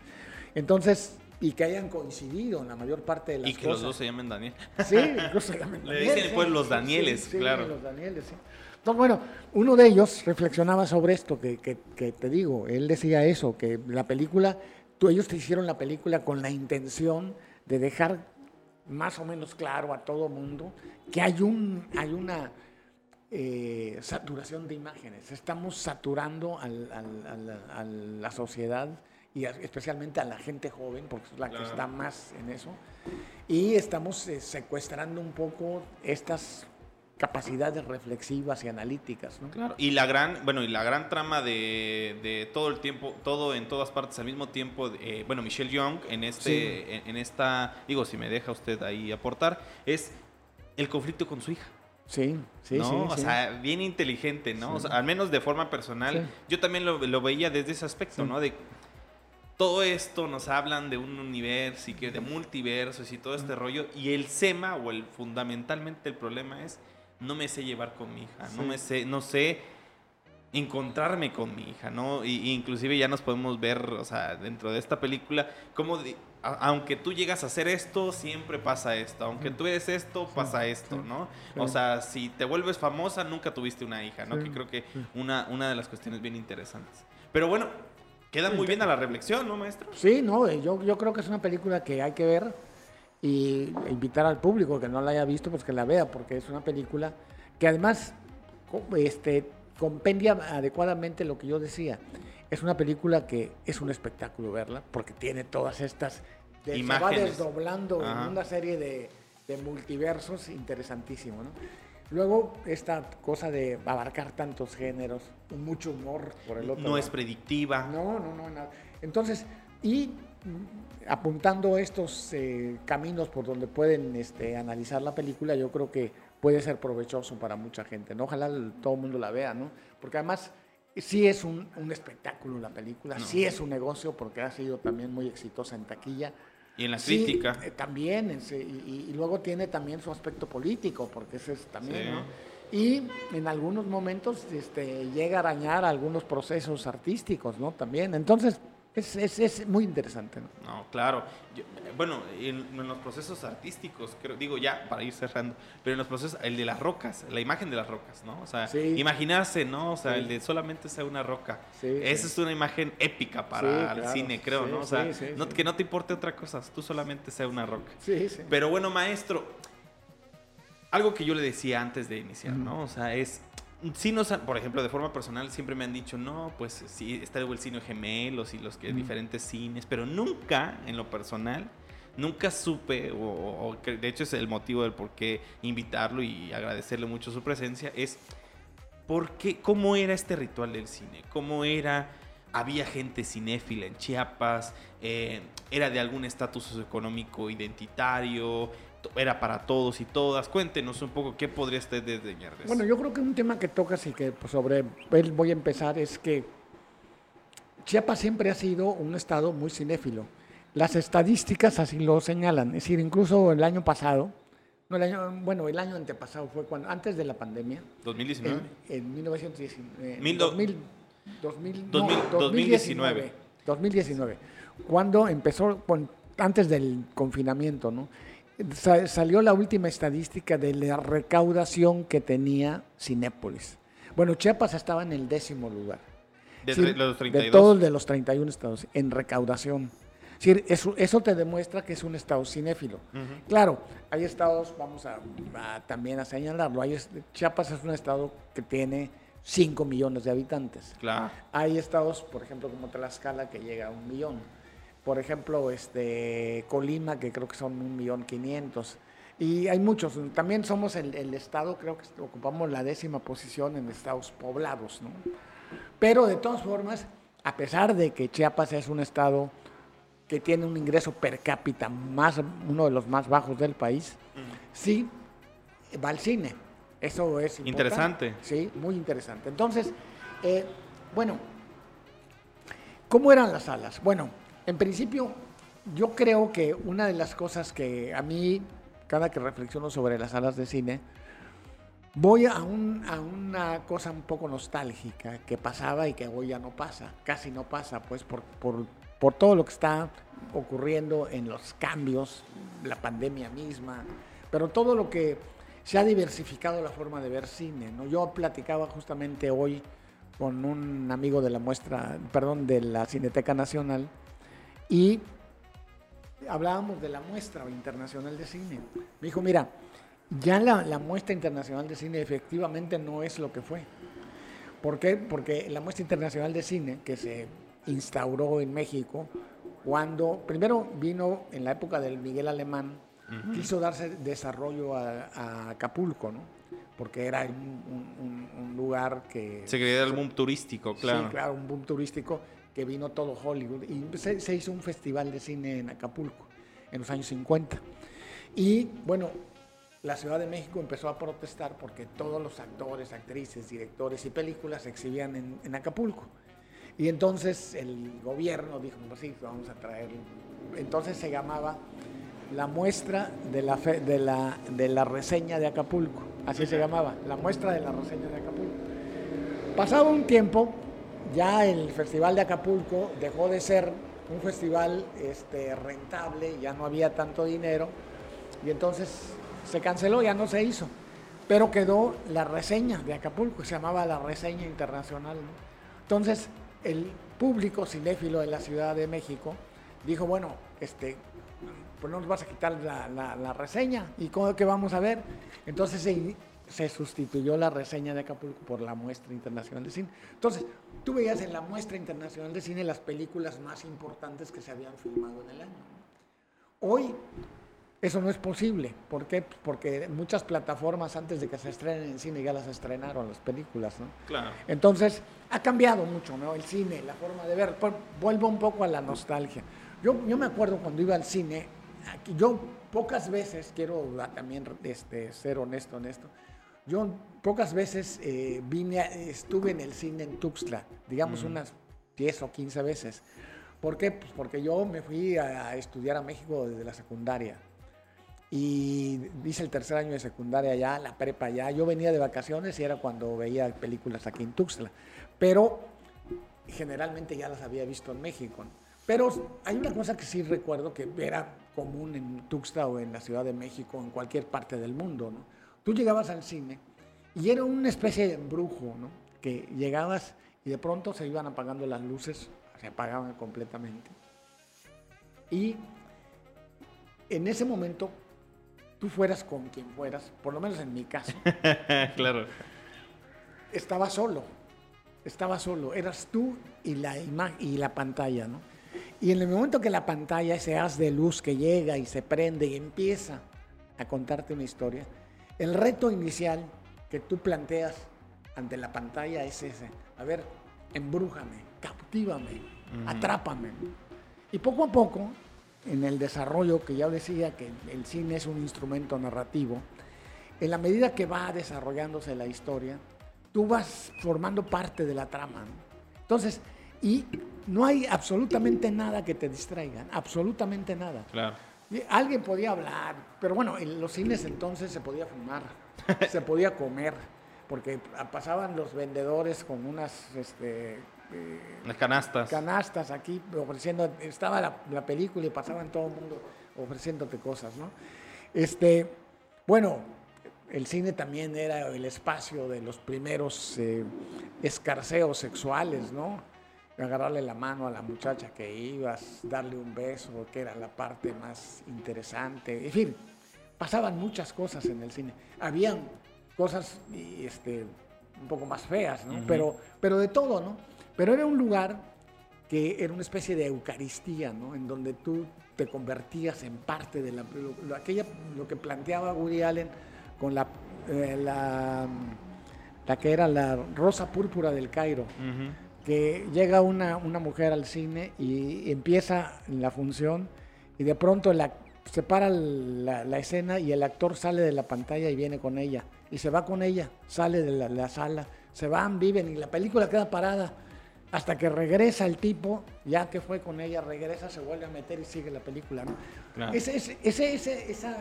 Speaker 2: Entonces, y que hayan coincidido en la mayor parte de las
Speaker 1: Y que los
Speaker 2: cosas.
Speaker 1: dos se llamen Daniel.
Speaker 2: Sí, incluso se llaman
Speaker 1: Le
Speaker 2: Daniel,
Speaker 1: dicen, pues, los Danieles,
Speaker 2: sí,
Speaker 1: claro.
Speaker 2: los Danieles, sí. Entonces, bueno, uno de ellos reflexionaba sobre esto que, que- que te digo. Él decía eso, que la película, tú, ellos te hicieron la película con la intención de dejar más o menos claro a todo mundo que hay, un, hay una eh, saturación de imágenes. Estamos saturando al- al- al- a la sociedad y especialmente a la gente joven, porque es la que
Speaker 1: Claro.
Speaker 2: está más en eso. Y estamos eh, secuestrando un poco estas capacidades reflexivas y analíticas. ¿no?
Speaker 1: Claro. Y la gran, bueno, y la gran trama de, de todo el tiempo, todo en todas partes al mismo tiempo, eh, bueno, Michelle Young en este,
Speaker 2: Sí.
Speaker 1: en, en esta, digo, si me deja usted ahí aportar, es el conflicto con su hija.
Speaker 2: Sí, sí,
Speaker 1: ¿no?
Speaker 2: sí.
Speaker 1: o
Speaker 2: sí.
Speaker 1: sea, bien inteligente, ¿no?
Speaker 2: Sí.
Speaker 1: O sea, al menos de forma personal. Yo también lo, lo veía desde ese aspecto. ¿no? De todo esto nos hablan de un universo y que de multiversos y todo este rollo. Y el SEMA, o el fundamentalmente el problema es, no me sé llevar con mi hija, no me sé, no sé encontrarme con mi hija, ¿no? Y, y inclusive ya nos podemos ver, o sea, dentro de esta película, como de- a- aunque tú llegas a hacer esto, siempre pasa esto, aunque tú eres esto, pasa esto, ¿no? O sea, si te vuelves famosa, nunca tuviste una hija, ¿no? Que creo que una, una de las cuestiones bien interesantes. Pero bueno, queda muy bien a la reflexión, ¿no, maestro?
Speaker 2: Sí, no, eh, yo, yo creo que es una película que hay que ver y invitar al público que no la haya visto, pues que la vea, porque es una película que además este, compendia adecuadamente lo que yo decía. Es una película que es un espectáculo verla, porque tiene todas estas... de- se va
Speaker 1: Imágenes.
Speaker 2: desdoblando
Speaker 1: Ajá.
Speaker 2: en una serie de, de multiversos interesantísimo, ¿no? Luego, esta cosa de abarcar tantos géneros, mucho humor por el otro
Speaker 1: No
Speaker 2: lado.
Speaker 1: es predictiva.
Speaker 2: No, no, no, nada. Entonces, y apuntando estos eh, caminos por donde pueden este, analizar la película, yo creo que puede ser provechoso para mucha gente, ¿no? Ojalá todo el mundo la vea, ¿no? Porque además sí es un, un espectáculo la película,
Speaker 1: No.
Speaker 2: sí es un negocio porque ha sido también muy exitosa en taquilla.
Speaker 1: Y en la
Speaker 2: Sí,
Speaker 1: crítica.
Speaker 2: eh, también, y, y luego tiene también su aspecto político, porque ese es también,
Speaker 1: Sí.
Speaker 2: ¿no? Y en algunos momentos este, llega a arañar algunos procesos artísticos, ¿no? También. Entonces, es, es, es muy interesante, ¿no?
Speaker 1: No, claro. Yo- bueno, en, en los procesos artísticos, creo, digo ya para ir cerrando, pero en los procesos, el de las rocas, la imagen de las rocas, ¿no? O sea,
Speaker 2: Sí.
Speaker 1: imaginarse, ¿no? O sea,
Speaker 2: Sí.
Speaker 1: el de solamente sea una roca.
Speaker 2: Sí,
Speaker 1: Esa es una imagen épica para el
Speaker 2: claro.
Speaker 1: cine, creo, ¿no? O sea, no- que no te importe otra cosa, tú solamente sea una roca.
Speaker 2: Sí, sí.
Speaker 1: Pero bueno, maestro, algo que yo le decía antes de iniciar. ¿no? O sea, es. Sí nos han- por ejemplo, de forma personal siempre me han dicho, no, pues sí, está el cine gemelos y los que diferentes cines, pero nunca, en lo personal, nunca supe, o, de hecho es el motivo del por qué invitarlo y agradecerle mucho su presencia, es por qué, cómo era este ritual del cine, cómo era, había gente cinéfila en Chiapas, eh, era de algún estatus socioeconómico identitario, era para todos y todas. Cuéntenos un poco qué podría usted desdeñar de eso.
Speaker 2: Bueno, yo creo que un tema que tocas y que pues, sobre él voy a empezar es que Chiapas siempre ha sido un estado muy cinéfilo. Las estadísticas así lo señalan. Es decir, incluso el año pasado, no el año, bueno, el año antepasado fue cuando, antes de la pandemia,
Speaker 1: 2019.
Speaker 2: en, en 1919.
Speaker 1: Mil do-
Speaker 2: 2000, 2000, no,
Speaker 1: 2000,
Speaker 2: 2019. 2019. Cuando empezó, antes del confinamiento, ¿no? Sa- salió la última estadística de la recaudación que tenía Cinépolis. Bueno, Chiapas estaba en el décimo lugar.
Speaker 1: De
Speaker 2: Sí,
Speaker 1: tre- los 32.
Speaker 2: De todos de los 31 estados, en recaudación. eso, eso te demuestra que es un estado cinéfilo. Claro, hay estados, vamos a, también a señalarlo, hay, Chiapas es un estado que tiene 5 millones de habitantes.
Speaker 1: Claro.
Speaker 2: Hay estados, por ejemplo, como Tlaxcala, que llega a un millón. Por ejemplo, este, Colima, que creo que son un millón quinientos. Y hay muchos. También somos el, el, estado, creo que ocupamos la décima posición en estados poblados, ¿no? Pero de todas formas, a pesar de que Chiapas es un estado que tiene un ingreso per cápita más, uno de los más bajos del país, sí va al cine. Eso es
Speaker 1: interesante.
Speaker 2: Sí, muy interesante. Entonces, eh, bueno, ¿cómo eran las salas? Bueno, en principio, yo creo que una de las cosas que a mí, cada que reflexiono sobre las salas de cine, voy a, una cosa un poco nostálgica que pasaba y que hoy ya no pasa, casi no pasa, pues por, por todo lo que está ocurriendo en los cambios, la pandemia misma, pero todo lo que se ha diversificado la forma de ver cine. ¿no? Yo platicaba justamente hoy con un amigo de la muestra, perdón, de la Cineteca Nacional y hablábamos de la muestra internacional de cine. Me dijo, mira, ya la, la muestra internacional de cine efectivamente no es lo que fue. ¿Por qué? Porque la muestra internacional de cine que se instauró en México, cuando primero vino en la época del Miguel Alemán, quiso darse desarrollo a, Acapulco, ¿no? Porque era un, lugar que...
Speaker 1: Se quería el boom turístico, claro.
Speaker 2: Sí, claro, un boom turístico que vino todo Hollywood. Y se, hizo un festival de cine en Acapulco en los años 50. Y bueno, la Ciudad de México empezó a protestar porque todos los actores, actrices, directores y películas se exhibían en, en Acapulco. Y entonces el gobierno dijo, pues sí, vamos a traer. Entonces se llamaba la muestra de la, de la, de la reseña de Acapulco, así se llamaba, la muestra de la reseña de Acapulco. Pasado un tiempo, ya el Festival de Acapulco dejó de ser un festival este, rentable, ya no había tanto dinero, y entonces se canceló, ya no se hizo. Pero quedó la reseña de Acapulco, se llamaba la reseña internacional. Entonces, el público cinéfilo de la Ciudad de México dijo, bueno, este, pues no nos vas a quitar la, reseña. ¿Y cómo que vamos a ver? Entonces se, sustituyó la reseña de Acapulco por la muestra internacional de cine. Entonces, tú veías en la muestra internacional de cine las películas más importantes que se habían filmado en el año. Hoy eso no es posible. ¿Por qué? Porque muchas plataformas antes de que se estrenen en cine ya las estrenaron las películas, ¿no?
Speaker 1: Claro.
Speaker 2: Entonces, ha cambiado mucho, ¿no? El cine, la forma de ver. Vuelvo un poco a la nostalgia. Yo, yo me acuerdo cuando iba al cine, yo pocas veces, quiero también este, ser honesto en esto, yo pocas veces eh, vine, estuve en el cine en Tuxtla, digamos unas 10 o 15 veces. ¿Por qué? Pues porque yo me fui a, estudiar a México desde la secundaria. Y hice el tercer año de secundaria allá, la prepa allá. Yo venía de vacaciones y era cuando veía películas aquí en Tuxtla. Pero generalmente ya las había visto en México. Pero hay una cosa que sí recuerdo que era común en Tuxtla o en la Ciudad de México, en cualquier parte del mundo, ¿no? Tú llegabas al cine y era una especie de embrujo, ¿no? Que llegabas y de pronto se iban apagando las luces, se apagaban completamente. Y en ese momento, tú fueras con quien fueras, por lo menos en mi caso.
Speaker 1: claro.
Speaker 2: Estaba solo, estaba solo, eras tú y la, y la pantalla, ¿no? Y en el momento que la pantalla, ese haz de luz que llega y se prende y empieza a contarte una historia, el reto inicial que tú planteas ante la pantalla es ese. A ver, embrújame, captívame, atrápame. Y poco a poco, en el desarrollo que ya decía que el cine es un instrumento narrativo, en la medida que va desarrollándose la historia, tú vas formando parte de la trama. Entonces, y no hay absolutamente nada que te distraiga, absolutamente nada.
Speaker 1: Claro.
Speaker 2: Alguien podía hablar, pero bueno, en los cines entonces se podía fumar, se podía comer, porque pasaban los vendedores con unas este,
Speaker 1: Las canastas.
Speaker 2: Canastas aquí ofreciendo, estaba la, película y pasaban todo el mundo ofreciéndote cosas, ¿no? Este, bueno, el cine también era el espacio de los primeros eh, escarceos sexuales, ¿no? agarrarle la mano a la muchacha que ibas, darle un beso, que era la parte más interesante. En fin, pasaban muchas cosas en el cine. Habían cosas este, un poco más feas, ¿no? pero, pero de todo, ¿no? Pero era un lugar que era una especie de Eucaristía, ¿no? En donde tú te convertías en parte de la, lo, aquella, lo que planteaba Woody Allen con la, eh, la, la, que era la rosa púrpura del Cairo, que llega una, una, mujer al cine y empieza la función y de pronto la, se para la, la, escena y el actor sale de la pantalla y viene con ella y se va con ella, sale de la sala, se van, viven y la película queda parada hasta que regresa el tipo, ya que fue con ella, regresa, se vuelve a meter y sigue la película. ¿no? Ese, ese, esa,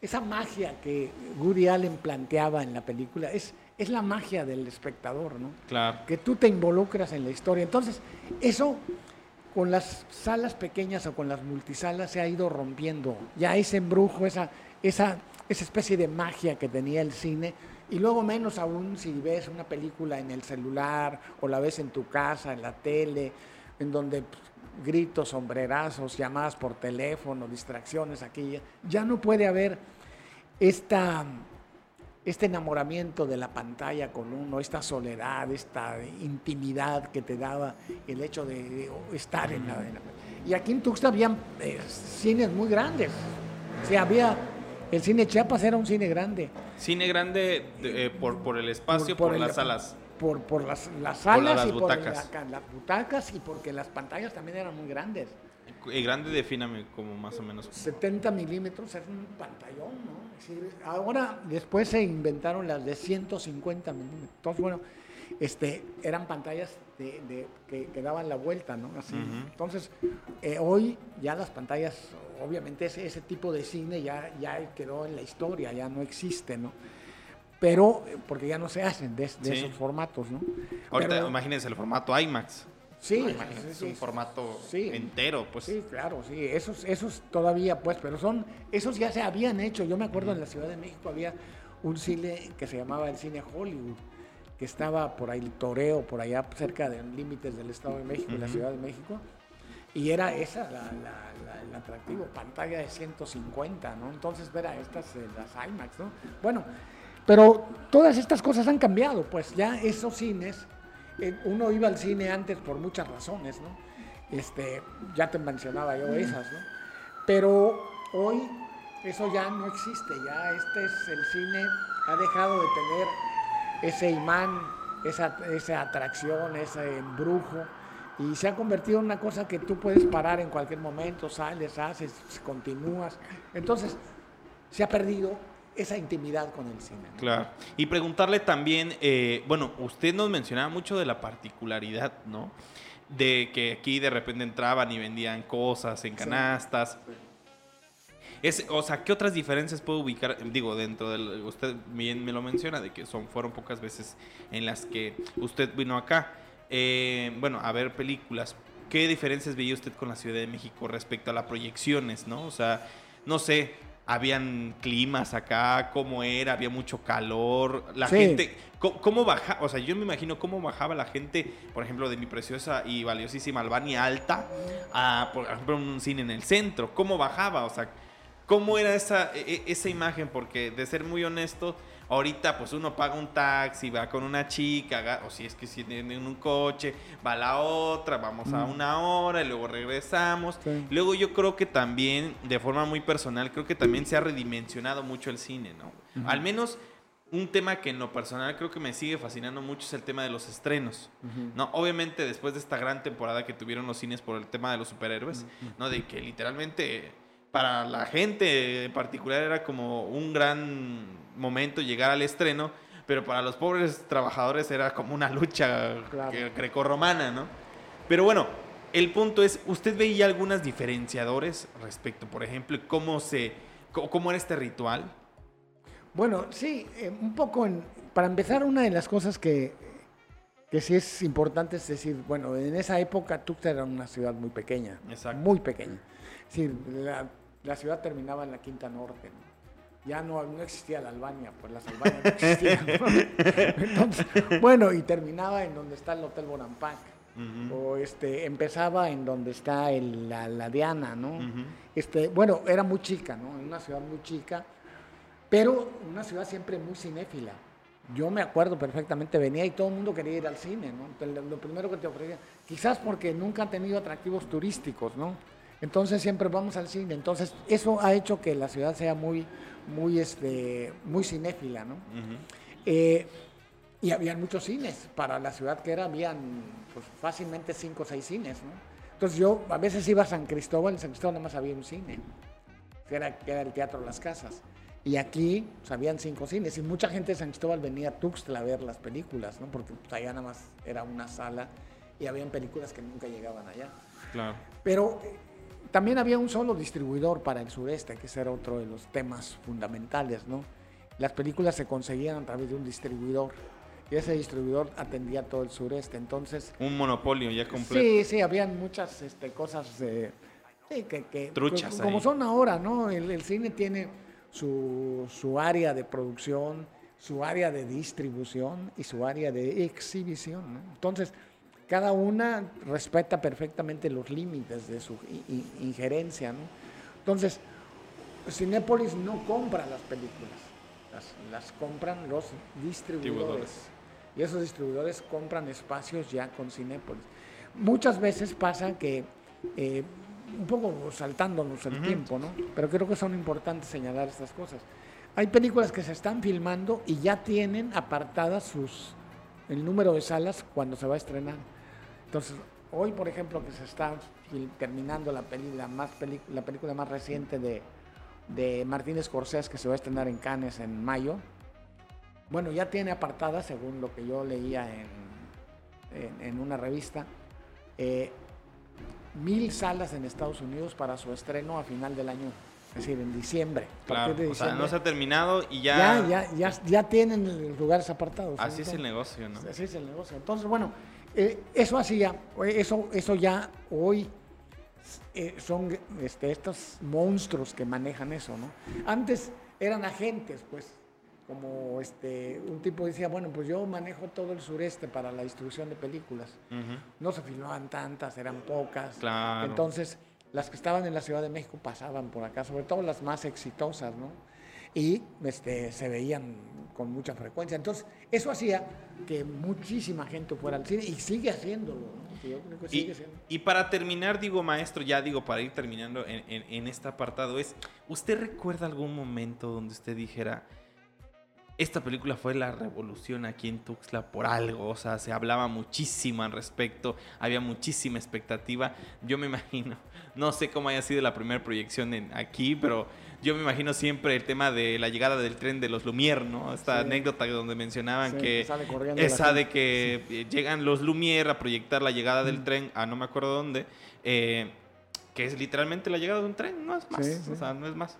Speaker 2: esa magia que Woody Allen planteaba en la película es, es la magia del espectador, ¿no?
Speaker 1: Claro.
Speaker 2: Que tú te involucras en la historia. Entonces, eso con las salas pequeñas o con las multisalas se ha ido rompiendo. Ya ese embrujo, esa, esa, esa especie de magia que tenía el cine, y luego menos aún si ves una película en el celular o la ves en tu casa, en la tele, en donde pues, gritos, sombrerazos, llamadas por teléfono, distracciones aquí, ya no puede haber esta, este enamoramiento de la pantalla con uno, esta soledad, esta intimidad que te daba el hecho de estar en la... y aquí en Tuxtla había eh, cines muy grandes, o había el cine Chiapas era un cine grande.
Speaker 1: Cine grande eh, por, por el espacio, por, las salas.
Speaker 2: Por, por las, las salas y butacas. por las butacas y porque las pantallas también eran muy grandes.
Speaker 1: Y grande, defíname como más o menos.
Speaker 2: 70 milímetros es un pantallón, ¿no? ahora, después se inventaron las de 150 milímetros. Entonces, bueno, este, eran pantallas de, que, daban la vuelta, ¿no? Así. Entonces, eh, hoy ya las pantallas, obviamente ese, ese tipo de cine ya, ya quedó en la historia, ya no existe, ¿no? Pero, eh, porque ya no se hacen de, esos formatos, ¿no?
Speaker 1: Ahorita imagínense el formato IMAX.
Speaker 2: Sí,
Speaker 1: es un formato entero, pues.
Speaker 2: Sí, claro, sí, esos, esos todavía, pues, pero son, esos ya se habían hecho. Yo me acuerdo en la Ciudad de México había un cine que se llamaba el cine Hollywood, que estaba por ahí, el Toreo, por allá cerca de límites del Estado de México y la Ciudad de México. Y era esa la, el atractivo, pantalla de 150, ¿no? Entonces ver a estas, eh, las IMAX, ¿no? Bueno, pero todas estas cosas han cambiado, pues ya esos cines, uno iba al cine antes por muchas razones, ¿no? Este, ya te mencionaba yo esas, ¿no? Pero hoy eso ya no existe, ya este es el cine, ha dejado de tener ese imán, esa, esa atracción, ese embrujo, y se ha convertido en una cosa que tú puedes parar en cualquier momento, sales, haces, continúas. Entonces, se ha perdido esa intimidad con el cine.
Speaker 1: Claro. Y preguntarle también, eh, bueno, usted nos mencionaba mucho de la particularidad, ¿no? De que aquí de repente entraban y vendían cosas en canastas. Es, o sea, ¿qué otras diferencias puedo ubicar? Digo, dentro del. Usted bien me lo menciona, de que son, fueron pocas veces en las que usted vino acá. Eh, bueno, a ver películas. ¿Qué diferencias veía usted con la Ciudad de México respecto a las proyecciones, no? O sea, no sé, habían climas acá, cómo era, había mucho calor, la gente, ¿cómo, bajaba? O sea, yo me imagino cómo bajaba la gente, por ejemplo, de mi preciosa y valiosísima Albania Alta a, por ejemplo, un cine en el centro, ¿cómo bajaba? O sea, ¿Cómo era esa, e, e, esa imagen? Porque de ser muy honesto, ahorita pues uno paga un taxi, va con una chica, o si es que si tiene un coche, va a la otra, vamos a una hora y luego regresamos. Luego yo creo que también, de forma muy personal, creo que también se ha redimensionado mucho el cine, ¿no? Al menos un tema que en lo personal creo que me sigue fascinando mucho es el tema de los estrenos, ¿no? Obviamente después de esta gran temporada que tuvieron los cines por el tema de los superhéroes, ¿no? De que literalmente para la gente en particular era como un gran momento llegar al estreno, pero para los pobres trabajadores era como una lucha grecorromana, ¿no? Pero bueno, el punto es, ¿usted veía algunas diferenciadores respecto, por ejemplo, cómo se cómo era este ritual?
Speaker 2: Bueno, sí, eh, un poco para empezar una de las cosas que que sí es importante es decir, bueno, en esa época Tuxtla era una ciudad muy pequeña, muy pequeña. Es decir, la, la ciudad terminaba en la Quinta Norte. Ya no, no existía la Albania, pues las Albanias no existían. Entonces, bueno, y terminaba en donde está el Hotel Bonampak.
Speaker 1: Ujú.
Speaker 2: O este, empezaba en donde está el- la, la Diana, ¿no? Este, bueno, era muy chica, ¿no? Una ciudad muy chica, pero una ciudad siempre muy cinéfila. Yo me acuerdo perfectamente, venía y todo el mundo quería ir al cine, ¿no? Lo primero que te ofrecía, quizás porque nunca han tenido atractivos turísticos, ¿no? Entonces siempre vamos al cine. Entonces eso ha hecho que la ciudad sea muy, muy, este, muy cinéfila, ¿no? Eh, y habían muchos cines. Para la ciudad que era, habían pues, fácilmente cinco o seis cines, ¿no? Entonces yo a veces iba a San Cristóbal, en San Cristóbal nada más había un cine, que era, que era el Teatro Las Casas. Y aquí pues, habían cinco cines y mucha gente de San Cristóbal venía a Tuxtla a ver las películas, ¿no? Porque pues, allá nada más era una sala y habían películas que nunca llegaban allá.
Speaker 1: Claro.
Speaker 2: Pero también había un solo distribuidor para el sureste, que ese era otro de los temas fundamentales, ¿no? Las películas se conseguían a través de un distribuidor y ese distribuidor atendía todo el sureste. Entonces,
Speaker 1: Un monopolio ya completo.
Speaker 2: sí, sí, habían muchas este, cosas eh, sí, que, que-
Speaker 1: Truchas
Speaker 2: como
Speaker 1: ahí.
Speaker 2: son ahora, ¿no? El, el cine tiene su, su área de producción, su área de distribución y su área de exhibición. ¿no? Entonces, cada una respeta perfectamente los límites de su injerencia. ¿no? Entonces, Cinépolis no compra las películas, las, las compran los distribuidores. Y esos distribuidores compran espacios ya con Cinépolis. Muchas veces pasa que, eh, un poco saltándonos el tiempo, ¿no? Pero creo que son importantes señalar estas cosas. Hay películas que se están filmando y ya tienen apartadas sus, el número de salas cuando se va a estrenar. Entonces, hoy, por ejemplo, que se está terminando la, peli- la, más peli- la película más reciente de, de Martínez Scorsese, que se va a estrenar en Cannes en mayo, bueno, ya tiene apartada, según lo que yo leía en, en- en una revista, eh, mil salas en Estados Unidos para su estreno a final del año, es decir, en diciembre.
Speaker 1: Claro.
Speaker 2: de
Speaker 1: O sea,
Speaker 2: diciembre,
Speaker 1: no se ha terminado y ya.
Speaker 2: ya, ya, ya, ya tienen lugares apartados. ¿sí?
Speaker 1: Así es el negocio, ¿no?
Speaker 2: Así es el negocio. Entonces, bueno, eh, eso hacía, eso, eso ya hoy eh, son este, estos monstruos que manejan eso, ¿no? Antes eran agentes, pues, como este, un tipo decía, bueno, pues yo manejo todo el sureste para la distribución de películas. No se filmaban tantas, eran pocas.
Speaker 1: Claro.
Speaker 2: Entonces, las que estaban en la Ciudad de México pasaban por acá, sobre todo las más exitosas, ¿no? Y este, se veían con mucha frecuencia. Entonces, eso hacía que muchísima gente fuera al cine y sigue haciéndolo, ¿no? Yo creo que sigue
Speaker 1: Y,
Speaker 2: siendo.
Speaker 1: y para terminar, digo, maestro, ya digo, para ir terminando en, en- en este apartado, es, ¿usted recuerda algún momento donde usted dijera, esta película fue la revolución aquí en Tuxtla por algo? O sea, se hablaba muchísimo al respecto, había muchísima expectativa. Yo me imagino, no sé cómo haya sido la primera proyección en, aquí, pero yo me imagino siempre el tema de la llegada del tren de los Lumière, ¿no? Esta
Speaker 2: Sí.
Speaker 1: anécdota donde mencionaban
Speaker 2: Sí,
Speaker 1: que esa de que eh, llegan los Lumière a proyectar la llegada del tren a no me acuerdo dónde, eh, que es literalmente la llegada de un tren, no es más,
Speaker 2: Sí, sí.
Speaker 1: o sea, no es más.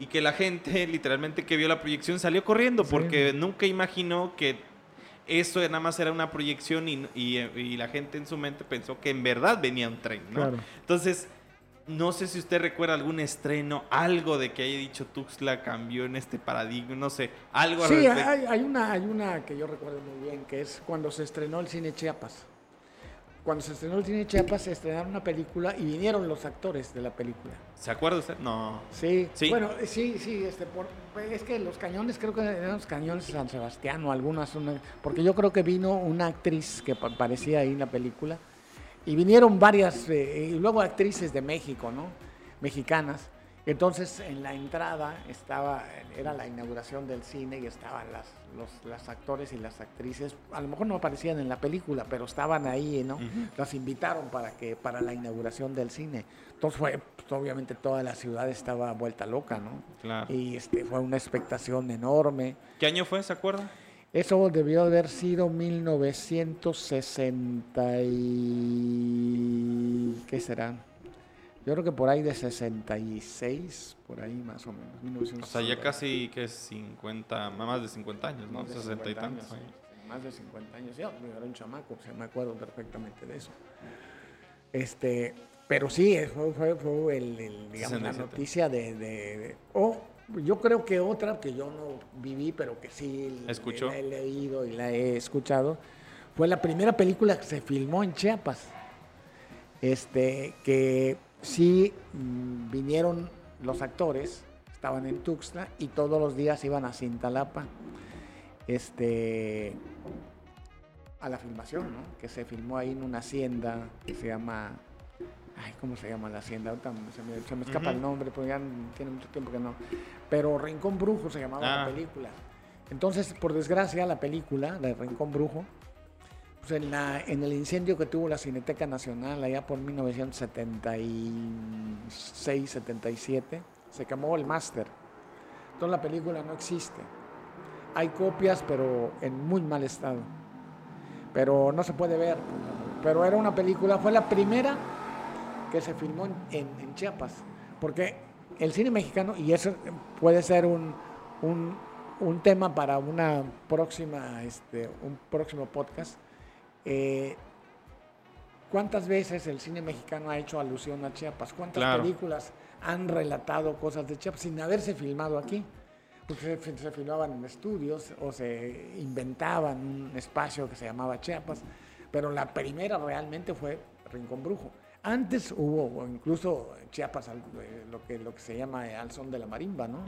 Speaker 1: Y que la gente literalmente que vio la proyección salió corriendo
Speaker 2: Sí.
Speaker 1: porque nunca imaginó que eso nada más era una proyección y, y- y la gente en su mente pensó que en verdad venía un tren, ¿no?
Speaker 2: Claro.
Speaker 1: Entonces, no sé si usted recuerda algún estreno, algo de que haya dicho Tuxtla cambió en este paradigma, no sé, algo al
Speaker 2: Sí,
Speaker 1: respecto.
Speaker 2: hay, hay una, hay una que yo recuerdo muy bien, que es cuando se estrenó el cine Chiapas. Cuando se estrenó el cine Chiapas, se estrenaron una película y vinieron los actores de la película.
Speaker 1: ¿Se acuerda usted? No.
Speaker 2: Sí,
Speaker 1: Sí.
Speaker 2: bueno, eh, sí, sí, este, por- es que los cañones, creo que eran los cañones de San Sebastián o algunas, una- porque yo creo que vino una actriz que pa- parecía ahí en la película, y vinieron varias, eh, y luego actrices de México, ¿no? Mexicanas. Entonces, en la entrada estaba, era la inauguración del cine y estaban las, los, las actores y las actrices, a lo mejor no aparecían en la película, pero estaban ahí, ¿no? Las invitaron para que, para la inauguración del cine. Entonces fue, pues, obviamente toda la ciudad estaba vuelta loca, ¿no?
Speaker 1: Claro.
Speaker 2: Y este, fue una expectación enorme.
Speaker 1: ¿Qué año fue? ¿Se acuerda?
Speaker 2: Eso debió haber sido 1960 y... ¿Qué será? Yo creo que por ahí de 66, por ahí más o menos.
Speaker 1: O sea, ya casi que es 50, más de 50 años, ¿no?
Speaker 2: Más de
Speaker 1: 60 y
Speaker 2: 50
Speaker 1: tantos
Speaker 2: sí, Más de 50 años. Yo era un chamaco, o sea, me acuerdo perfectamente de eso. Este, pero sí, fue, fue, fue el, el, digamos, la
Speaker 1: 67.
Speaker 2: noticia de, de- de- O yo creo que otra que yo no viví, pero que sí
Speaker 1: ¿Escuchó?
Speaker 2: la he leído y la he escuchado, fue la primera película que se filmó en Chiapas. Este, que sí mm, vinieron los actores, estaban en Tuxtla y todos los días iban a Cintalapa. Este, a la filmación, ¿no? Que se filmó ahí en una hacienda que se llama. Ay, ¿cómo se llama la hacienda? Ahorita se me, se me escapa
Speaker 1: Ujú.
Speaker 2: el nombre, porque ya tiene mucho tiempo que no. Pero Rincón Brujo se llamaba
Speaker 1: Ah.
Speaker 2: la película. Entonces, por desgracia, la película, la de Rincón Brujo, pues en, la- en el incendio que tuvo la Cineteca Nacional allá por 1976, 77, se quemó el máster. Entonces la película no existe. Hay copias, pero en muy mal estado. Pero no se puede ver. Pero era una película, fue la primera que se filmó en, en- en Chiapas. Porque el cine mexicano, y eso puede ser un, un- un tema para una próxima, este, un próximo podcast. eh, ¿Cuántas veces el cine mexicano ha hecho alusión a Chiapas? ¿Cuántas
Speaker 1: Claro.
Speaker 2: películas han relatado cosas de Chiapas sin haberse filmado aquí? Porque se, se filmaban en estudios o se inventaban un espacio que se llamaba Chiapas, pero la primera realmente fue Rincón Brujo. Antes hubo incluso Chiapas, al- eh, lo que, lo que se llama eh, Al Son de la Marimba, ¿no?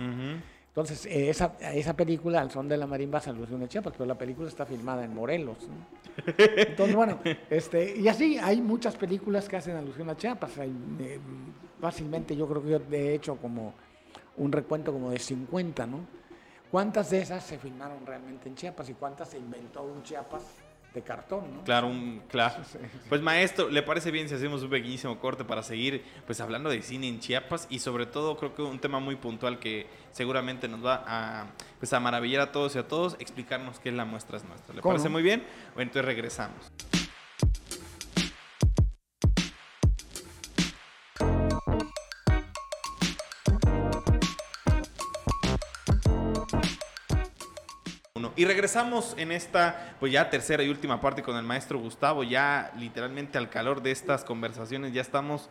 Speaker 2: Entonces, eh, esa, esa película, Al Son de la Marimba, se alusión a Chiapas, pero la película está filmada en Morelos. ¿no? Entonces, bueno, este, y así hay muchas películas que hacen alusión a Chiapas. Hay, eh, fácilmente, yo creo que yo he hecho como un recuento como de 50, ¿no? ¿Cuántas de esas se filmaron realmente en Chiapas y cuántas se inventó un Chiapas de cartón, ¿no?
Speaker 1: Claro, un claro.
Speaker 2: Sí, sí.
Speaker 1: Pues maestro, ¿le parece bien si hacemos un pequeñísimo corte para seguir pues hablando de cine en Chiapas y sobre todo creo que un tema muy puntual que seguramente nos va a pues a maravillar a todos y a todos, explicarnos qué es la muestra es nuestra. ¿Le
Speaker 2: ¿Cómo
Speaker 1: parece muy bien? Bueno, entonces regresamos. Y regresamos en esta, pues ya tercera y última parte con el maestro Gustavo, ya literalmente al calor de estas conversaciones, ya estamos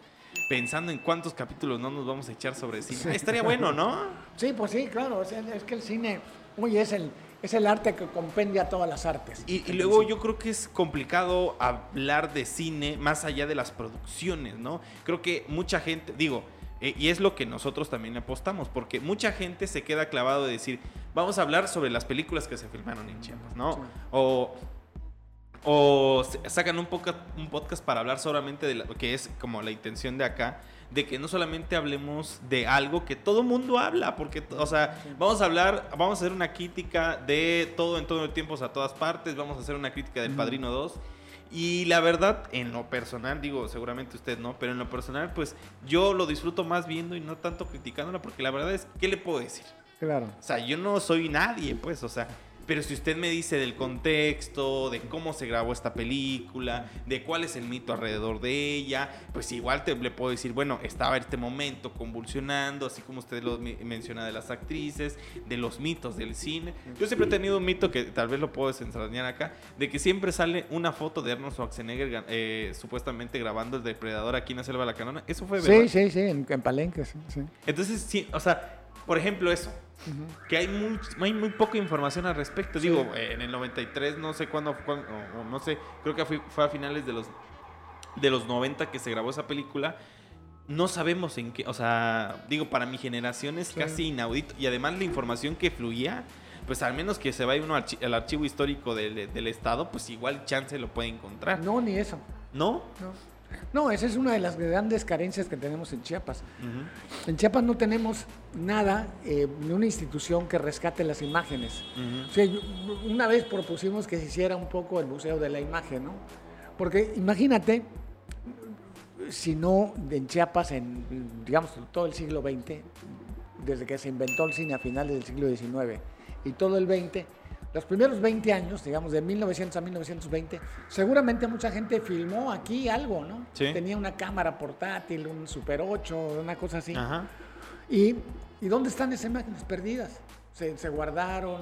Speaker 1: pensando en cuántos capítulos no nos vamos a echar sobre cine. Estaría bueno, ¿no?
Speaker 2: Sí, pues sí, claro. Es, es que el cine, oye, es el, es el arte que compendia todas las artes.
Speaker 1: Y, y luego yo creo que es complicado hablar de cine más allá de las producciones, ¿no? Creo que mucha gente, digo, eh, y es lo que nosotros también apostamos, porque mucha gente se queda clavado de decir, vamos a hablar sobre las películas que se filmaron en Chiapas, ¿no?
Speaker 2: Sí.
Speaker 1: O, o sacan un, poca- un podcast para hablar solamente de lo que es como la intención de acá, de que no solamente hablemos de algo que todo mundo habla, porque, o sea, vamos a hablar, vamos a hacer una crítica de todo en todo el tiempo, a todas partes, vamos a hacer una crítica del. Padrino 2. Y la verdad, en lo personal, digo, seguramente usted no, pero en lo personal, pues yo lo disfruto más viendo y no tanto criticándola, porque la verdad es, ¿qué le puedo decir?
Speaker 2: Claro.
Speaker 1: O sea, yo no soy nadie, pues, o sea. Pero si usted me dice del contexto, de cómo se grabó esta película, de cuál es el mito alrededor de ella, pues igual te, le puedo decir, bueno, estaba este momento convulsionando, así como usted lo me- menciona de las actrices, de los mitos del cine. Yo siempre he tenido un mito que tal vez lo puedo desentrañar acá, de que siempre sale una foto de Arnold Schwarzenegger eh, supuestamente grabando el depredador aquí en la selva de la canona. Eso fue verdad.
Speaker 2: Sí, sí, sí, en, en Palenque, sí. sí.
Speaker 1: Entonces, sí, o sea, por ejemplo, eso que hay muy, hay muy poca información al respecto. Digo, en el 93, no sé cuándo, cuándo- o, o no sé, creo que fue, fue a finales de los, de los 90 que se grabó esa película. No sabemos en qué, o sea, digo, para mi generación es
Speaker 2: Sí.
Speaker 1: casi inaudito. Y además la información que fluía, pues al menos que se vaya uno al, archi- al archivo histórico del, del Estado, pues igual chance lo puede encontrar.
Speaker 2: No, ni eso.
Speaker 1: ¿No?
Speaker 2: No. No, esa es una de las grandes carencias que tenemos en Chiapas. En Chiapas no tenemos nada, eh, ni una institución que rescate las imágenes. O sea, yo- una vez propusimos que se hiciera un poco el Museo de la Imagen, ¿no? Porque imagínate, si no en Chiapas, en, digamos, todo el siglo XX, desde que se inventó el cine a finales del siglo XIX y todo el XX, los primeros 20 años, digamos, de 1900 a 1920, seguramente mucha gente filmó aquí algo, ¿no?
Speaker 1: Sí.
Speaker 2: Tenía una cámara portátil, un Super 8, una cosa así.
Speaker 1: Ajá.
Speaker 2: ¿Y, ¿y dónde están esas imágenes perdidas? Se, se guardaron.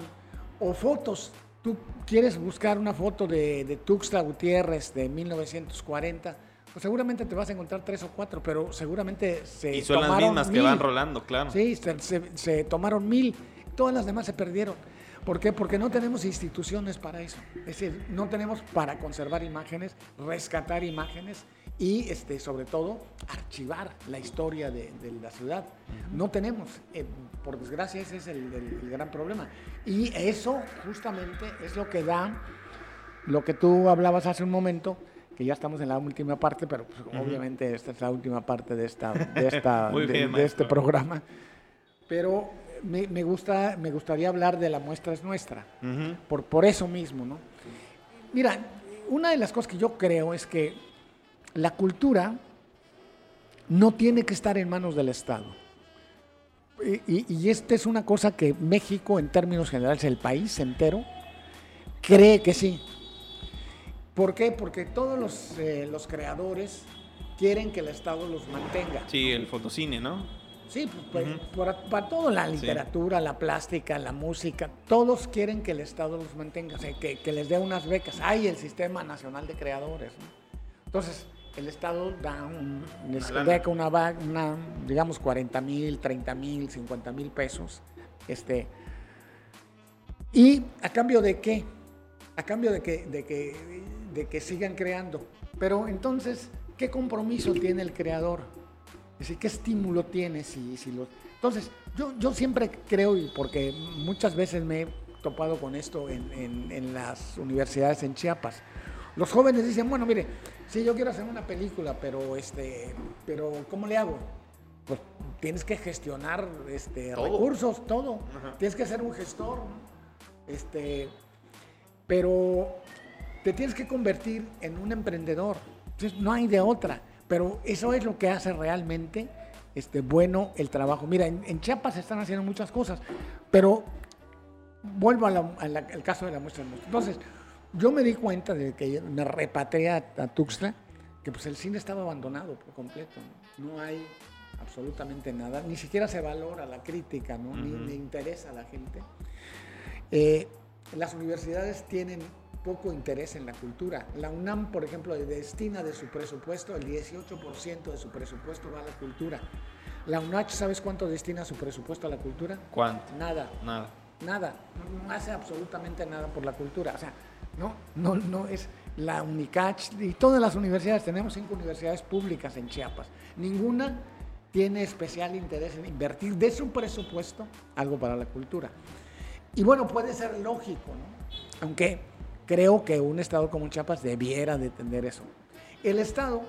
Speaker 2: O fotos. Tú quieres buscar una foto de, de Tuxtla Gutiérrez de 1940, pues seguramente te vas a encontrar tres o cuatro, pero seguramente se
Speaker 1: Y son las
Speaker 2: tomaron
Speaker 1: mismas que
Speaker 2: mil.
Speaker 1: van rolando, claro.
Speaker 2: Sí, se, se- se tomaron mil, todas las demás se perdieron. ¿Por qué? Porque no tenemos instituciones para eso. Es decir, no tenemos para conservar imágenes, rescatar imágenes y, este, sobre todo, archivar la historia de, de la ciudad. No tenemos. Eh, por desgracia, ese es el, el- el gran problema. Y eso justamente es lo que da lo que tú hablabas hace un momento, que ya estamos en la última parte, pero pues, obviamente esta es la última parte de, esta, de, esta,
Speaker 1: Muy
Speaker 2: de-
Speaker 1: bien,
Speaker 2: de este programa. Pero me, me gusta, me gustaría hablar de la muestra es nuestra, por, por eso mismo, ¿no? Mira, una de las cosas que yo creo es que la cultura no tiene que estar en manos del Estado. Y, y- y esta es una cosa que México, en términos generales, el país entero, cree que sí. ¿Por qué? Porque todos los, eh, los creadores quieren que el Estado los mantenga.
Speaker 1: Sí, el fotocine, ¿no?
Speaker 2: Sí, pues, pues, para, para todo, la literatura, la plástica, la música, todos quieren que el Estado los mantenga, o sea, que, que les dé unas becas. Hay el Sistema Nacional de Creadores. ¿no? Entonces, el Estado da un, les
Speaker 1: lana.
Speaker 2: beca una, una, digamos, 40 mil, 30 mil, 50 mil pesos. Este, ¿Y a cambio de qué? A cambio de que, de que, de que sigan creando. Pero entonces, ¿qué compromiso tiene el creador? Es decir, ¿qué estímulo tiene si, Entonces, yo, yo siempre creo, y porque muchas veces me he topado con esto en, en- en las universidades en Chiapas, los jóvenes dicen, bueno, mire, sí, yo quiero hacer una película, pero, este, pero ¿cómo le hago? Pues tienes que gestionar este,
Speaker 1: Todo.
Speaker 2: recursos, todo.
Speaker 1: Ajá.
Speaker 2: Tienes que ser un gestor, ¿no? Este, pero te tienes que convertir en un emprendedor. Entonces, no hay de otra. Pero eso es lo que hace realmente este, bueno el trabajo. Mira, en, en Chiapas se están haciendo muchas cosas, pero vuelvo al caso de la muestra. de muestra. Entonces, yo me di cuenta de que me repatrié a, a Tuxtla, que pues el cine estaba abandonado por completo. No, No hay absolutamente nada, ni siquiera se valora la crítica, ¿no? ni,
Speaker 1: Ujú.
Speaker 2: ni interesa a la gente. Eh, las universidades tienen poco interés en la cultura. La UNAM, por ejemplo, destina de su presupuesto, el 18% de su presupuesto va a la cultura. La UNACH, ¿sabes cuánto destina su presupuesto a la cultura?
Speaker 1: ¿Cuánto?
Speaker 2: Nada,
Speaker 1: Nada.
Speaker 2: nada. No, hace absolutamente nada por la cultura. O sea, no, no, no es la UNICACH y todas las universidades. Tenemos cinco universidades públicas en Chiapas. Ninguna tiene especial interés en invertir de su presupuesto algo para la cultura. Y bueno, puede ser lógico, ¿no? Aunque creo que un estado como Chiapas debiera de tener eso. El estado,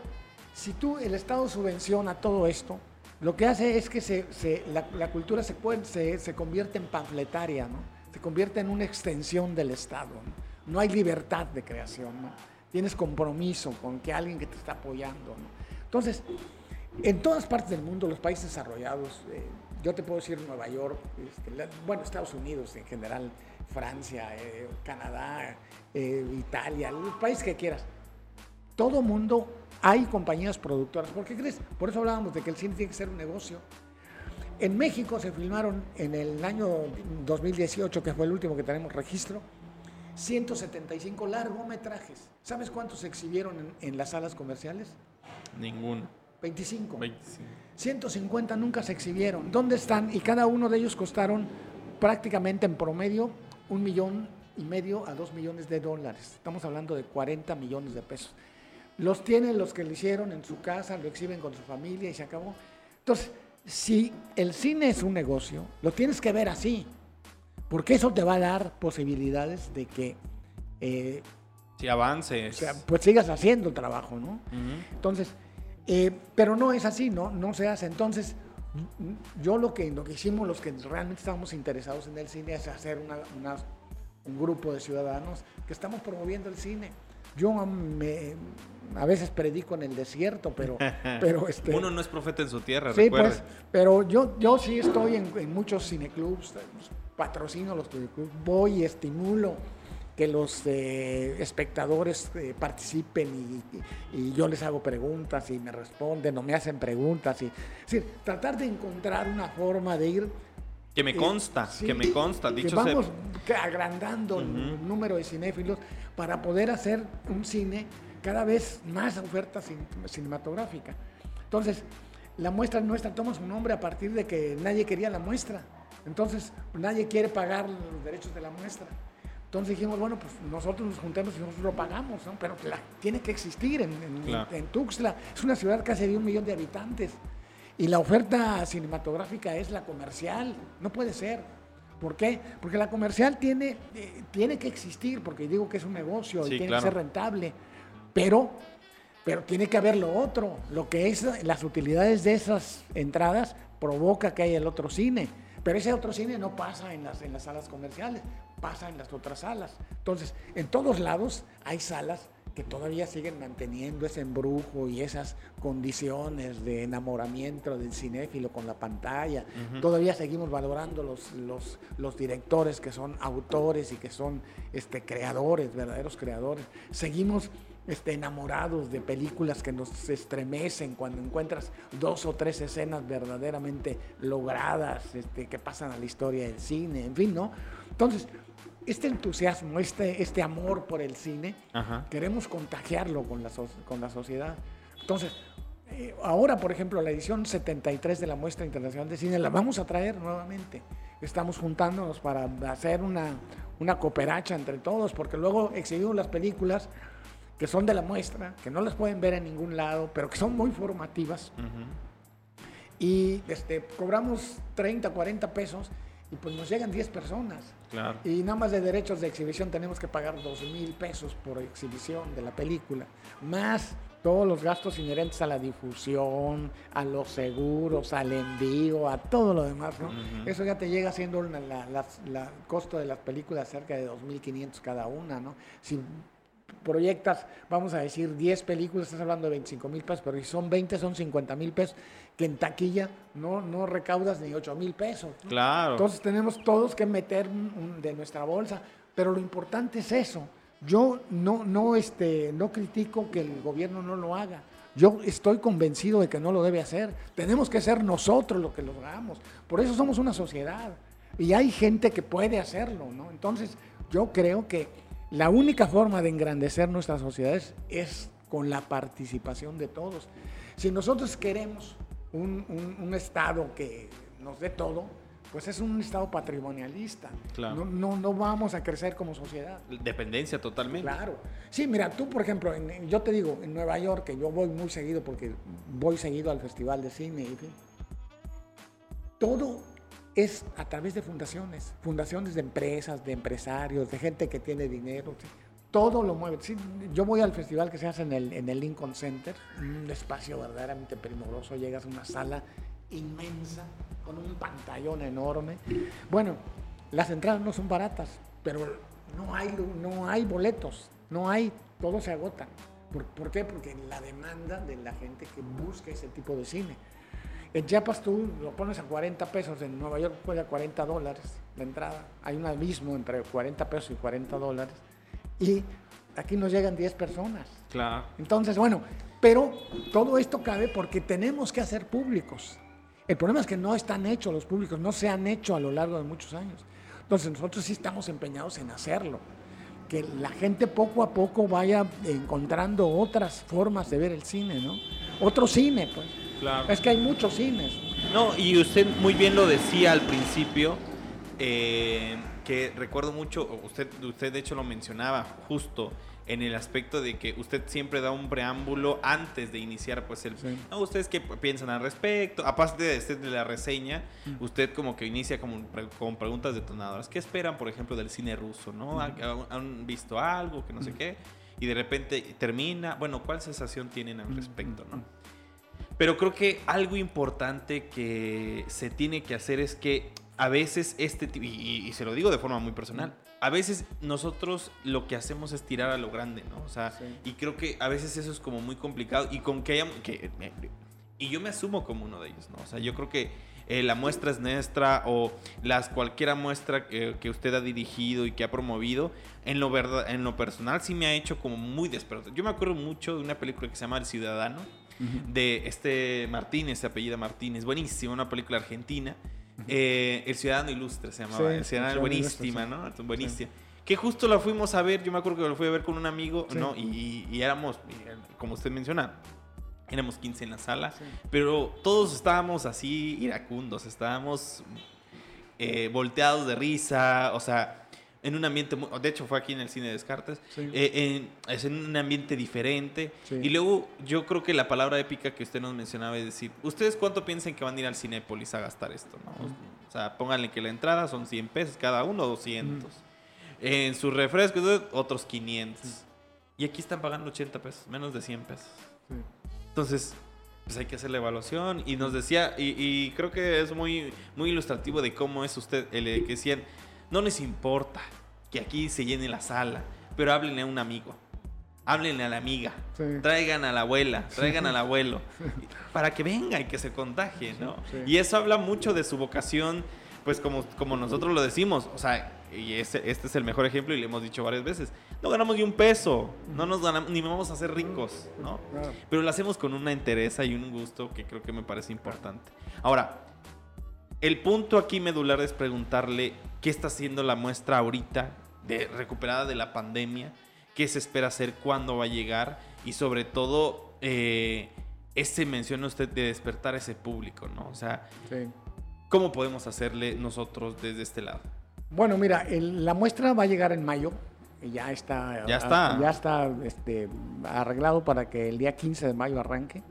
Speaker 2: si tú, el estado subvenciona todo esto, lo que hace es que se, se- la, la cultura se, puede- se, se convierte en panfletaria, ¿no? Se convierte en una extensión del estado, ¿no? No hay libertad de creación, ¿no? Tienes compromiso con que alguien que te está apoyando. Entonces, en todas partes del mundo, los países desarrollados, eh, yo te puedo decir Nueva York, este, la- bueno, Estados Unidos en general, Francia, eh, Canadá, eh, Italia, el país que quieras. Todo mundo hay compañías productoras. ¿Por qué crees? Por eso hablábamos de que el cine tiene que ser un negocio. En México se filmaron en el año 2018, que fue el último que tenemos registro, 175 largometrajes. ¿Sabes cuántos se exhibieron en- en las salas comerciales?
Speaker 1: Ninguno.
Speaker 2: 25.
Speaker 1: 25.
Speaker 2: 150 nunca se exhibieron. ¿Dónde están? Y cada uno de ellos costaron prácticamente en promedio un millón y medio a dos millones de dólares. Estamos hablando de 40 millones de pesos. Los tienen los que lo hicieron en su casa, lo exhiben con su familia y se acabó. Entonces, si el cine es un negocio, lo tienes que ver así, porque eso te va a dar posibilidades de que eh,
Speaker 1: Si avances.
Speaker 2: o sea, pues sigas haciendo el trabajo, ¿no?
Speaker 1: Ujú.
Speaker 2: Entonces, eh, pero no es así, ¿no? No se hace. Entonces, yo lo que, lo que hicimos, los que realmente estábamos interesados en el cine, es hacer una- una- un grupo de ciudadanos que estamos promoviendo el cine. Yo me- a veces predico en el desierto, pero, pero este,
Speaker 1: Uno no es profeta en su tierra,
Speaker 2: Sí,
Speaker 1: recuerde.
Speaker 2: pues, pero yo, yo sí estoy en, en muchos cineclubs, patrocino los cineclubs, voy y estimulo que los eh, espectadores eh, participen y, y- yo les hago preguntas y me responden o me hacen preguntas. Y, es decir, tratar de encontrar una forma de ir...
Speaker 1: Que me
Speaker 2: eh,
Speaker 1: consta,
Speaker 2: sí,
Speaker 1: que me consta. Dicho
Speaker 2: vamos
Speaker 1: sea,
Speaker 2: agrandando el número de cinéfilos para poder hacer un cine cada vez más oferta cin- cinematográfica. Entonces, la muestra nuestra toma su nombre a partir de que nadie quería la muestra. Entonces, nadie quiere pagar los derechos de la muestra. Entonces dijimos, bueno, pues nosotros nos juntemos y nosotros lo pagamos, ¿no? Pero tiene que existir en, en, Tuxtla. Es una ciudad casi de un millón de habitantes. Y la oferta cinematográfica es la comercial. No puede ser. ¿Por qué? Porque la comercial tiene, eh, tiene que existir, porque digo que es un negocio y tiene que ser rentable. Pero, pero tiene que haber lo otro. Lo que es las utilidades de esas entradas provoca que haya el otro cine. Pero ese otro cine no pasa en las, en las salas comerciales, pasa en las otras salas. Entonces, en todos lados hay salas que todavía siguen manteniendo ese embrujo y esas condiciones de enamoramiento del cinéfilo con la pantalla. Todavía seguimos valorando los, los, los, directores que son autores y que son este, creadores, verdaderos creadores. Seguimos este, enamorados de películas que nos estremecen cuando encuentras dos o tres escenas verdaderamente logradas, este, que pasan a la historia del cine, en fin, ¿no? Entonces, este entusiasmo, este, este amor por el cine, queremos contagiarlo con la, con la sociedad. Entonces, eh, ahora, por ejemplo, la edición 73 de la Muestra Internacional de Cine la vamos a traer nuevamente. Estamos juntándonos para hacer una, una cooperacha entre todos, porque luego exhibimos las películas que son de la muestra, que no las pueden ver en ningún lado, pero que son muy formativas. Y este, cobramos 30, 40 pesos y pues nos llegan 10 personas. Y nada más de derechos de exhibición tenemos que pagar 2 mil pesos por exhibición de la película, más todos los gastos inherentes a la difusión, a los seguros, al envío, a todo lo demás, ¿no? Eso ya te llega siendo el costo de las películas cerca de 2.500 cada una, ¿no? Si proyectas, vamos a decir, 10 películas, estás hablando de 25 mil pesos, pero si son 20 son 50 mil pesos, que en taquilla no, no recaudas ni 8 mil pesos.
Speaker 1: Claro.
Speaker 2: Entonces tenemos todos que meter de nuestra bolsa, pero lo importante es eso. Yo no, no, este, no critico que el gobierno no lo haga. Yo estoy convencido de que no lo debe hacer. Tenemos que ser nosotros los que lo hagamos. Por eso somos una sociedad. Y hay gente que puede hacerlo, ¿no? Entonces, yo creo que la única forma de engrandecer nuestras sociedades es con la participación de todos. Si nosotros queremos un, Estado que nos dé todo, pues es un Estado patrimonialista. No, no, vamos a crecer como sociedad.
Speaker 1: Dependencia totalmente.
Speaker 2: Claro. Sí, mira, tú, por ejemplo, yo te digo, en Nueva York, que yo voy muy seguido porque voy seguido al Festival de Cine, y todo es a través de fundaciones, fundaciones de empresas, de empresarios, de gente que tiene dinero. Todo lo mueve. yo voy al festival que se hace en el, Lincoln Center, un espacio verdaderamente primoroso. Llegas a una sala inmensa con un pantallón enorme. Bueno, las entradas no son baratas, pero no hay, no hay boletos, no hay, todo se agota. ¿Por, ¿Por, qué? Porque la demanda de la gente que busca ese tipo de cine. En Chiapas tú lo pones a 40 pesos, en Nueva York puede a 40 dólares la entrada. Hay un abismo entre 40 pesos y 40 dólares. Y aquí nos llegan 10 personas.
Speaker 1: Claro.
Speaker 2: Entonces, bueno, pero todo esto cabe porque tenemos que hacer públicos. El problema es que no están hechos los públicos, no se han hecho a lo largo de muchos años. Entonces nosotros sí estamos empeñados en hacerlo. Que la gente poco a poco vaya encontrando otras formas de ver el cine, ¿no? Otro cine, pues. Es que hay muchos cines.
Speaker 1: No, y usted muy bien lo decía al principio, eh, que recuerdo mucho, usted, usted de hecho lo mencionaba justo en el aspecto de que usted siempre da un preámbulo antes de iniciar pues el... No, ¿Ustedes qué piensan al respecto? Aparte de, este, de la reseña, mm. usted como que inicia como, con preguntas detonadoras. ¿Qué esperan, por ejemplo, del cine ruso? ¿no? ¿Han, visto algo que no sé qué? Y de repente termina. Bueno, ¿cuál sensación tienen al respecto? ¿no? Pero creo que algo importante que se tiene que hacer es que a veces este y, y, se lo digo de forma muy personal, a veces nosotros lo que hacemos es tirar a lo grande, ¿no? O sea, y creo que a veces eso es como muy complicado y con que haya, que, y yo me asumo como uno de ellos, ¿no? O sea, yo creo que eh, la muestra es nuestra o las cualquiera muestra que, que, usted ha dirigido y que ha promovido, en lo, verdad, en lo personal sí me ha hecho como muy despertado. Yo me acuerdo mucho de una película que se llama El Ciudadano, de este Martínez, se apellida Martínez, buenísima, una película argentina. Eh, el Ciudadano Ilustre se llamaba. el Ciudadano, buenísima, ¿no? Buenísima. Que justo la fuimos a ver, yo me acuerdo que lo fui a ver con un amigo, ¿no? Y, y, éramos, como usted menciona, éramos 15 en la sala, pero todos estábamos así iracundos, estábamos eh, volteados de risa, o sea, en un ambiente, de hecho fue aquí en el cine Descartes,
Speaker 2: Sí.
Speaker 1: eh, en- es en un ambiente diferente.
Speaker 2: Sí.
Speaker 1: Y luego yo creo que la palabra épica que usted nos mencionaba es decir, ¿ustedes cuánto piensan que van a ir al Cinépolis a gastar esto? no? O sea, pónganle que la entrada son 100 pesos cada uno, 200. En sus refrescos, otros 500. Y aquí están pagando 80 pesos, menos de 100 pesos. Entonces, pues hay que hacer la evaluación. Y nos decía, y, y creo que es muy, muy ilustrativo de cómo es usted, el de que decían, no les importa que aquí se llene la sala, pero háblenle a un amigo. Háblenle a la amiga,
Speaker 2: Sí.
Speaker 1: traigan a la abuela, traigan al abuelo, para que venga y que se contagie, ¿no?
Speaker 2: Sí.
Speaker 1: Y eso habla mucho de su vocación, pues como, como nosotros lo decimos, o sea, y este, este es el mejor ejemplo y le hemos dicho varias veces, no ganamos ni un peso, no nos ganamos, ni vamos a ser ricos, ¿no? Pero lo hacemos con una entereza y un gusto que creo que me parece importante. Ahora, el punto aquí medular es preguntarle qué está haciendo la muestra ahorita, de, recuperada de la pandemia, qué se espera hacer, cuándo va a llegar y sobre todo, eh, ese menciona usted de despertar a ese público, ¿no? O sea,
Speaker 2: Sí.
Speaker 1: ¿cómo podemos hacerle nosotros desde este lado?
Speaker 2: Bueno, mira, el- la muestra va a llegar en mayo. Ya está,
Speaker 1: Ya está.
Speaker 2: ya está este, arreglado para que el día 15 de mayo arranque.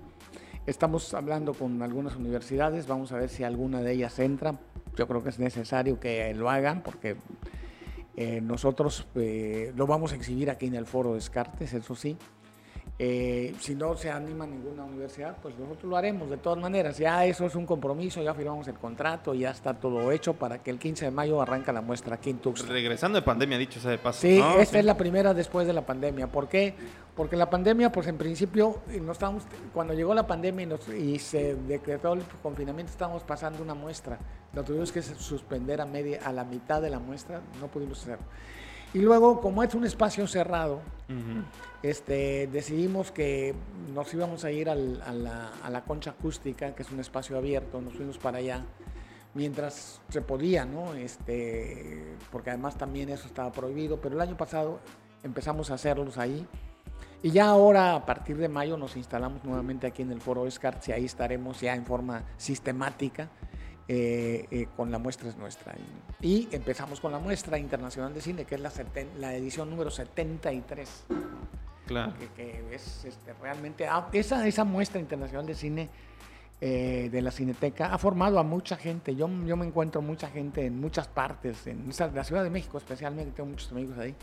Speaker 2: Estamos hablando con algunas universidades, vamos a ver si alguna de ellas entra. Yo creo que es necesario que lo hagan porque eh, nosotros eh, lo vamos a exhibir aquí en el foro Descartes, eso sí. Eh, si no se anima ninguna universidad, pues nosotros lo haremos de todas maneras. Ya eso es un compromiso, ya firmamos el contrato, ya está todo hecho para que el 15 de mayo arranca la muestra aquí en Tuxtla.
Speaker 1: Regresando de pandemia, dicho sea de paso.
Speaker 2: Sí,
Speaker 1: ¿no?
Speaker 2: esta
Speaker 1: Sí.
Speaker 2: es la primera después de la pandemia. ¿Por qué? Porque la pandemia, pues en principio, no estábamos, cuando llegó la pandemia y, nos- y se decretó el confinamiento, estábamos pasando una muestra. La tuvimos que suspender a, media, a la mitad de la muestra, no pudimos hacerlo. Y luego, como es un espacio cerrado, este, decidimos que nos íbamos a ir al- a, la, a la concha acústica, que es un espacio abierto, nos fuimos para allá mientras se podía, ¿no? Este, porque además también eso estaba prohibido, pero el año pasado empezamos a hacerlos ahí. Y ya ahora, a partir de mayo, nos instalamos nuevamente aquí en el Foro Descartes y ahí estaremos ya en forma sistemática eh, eh, con la muestra es nuestra. Y, empezamos con la muestra internacional de cine, que es la, la edición número 73
Speaker 1: Claro.
Speaker 2: que, que es este, realmente ah, esa, esa muestra internacional de cine eh, de la Cineteca ha formado a mucha gente. Yo, yo me encuentro mucha gente en muchas partes, en la Ciudad de México especialmente, tengo muchos amigos ahí.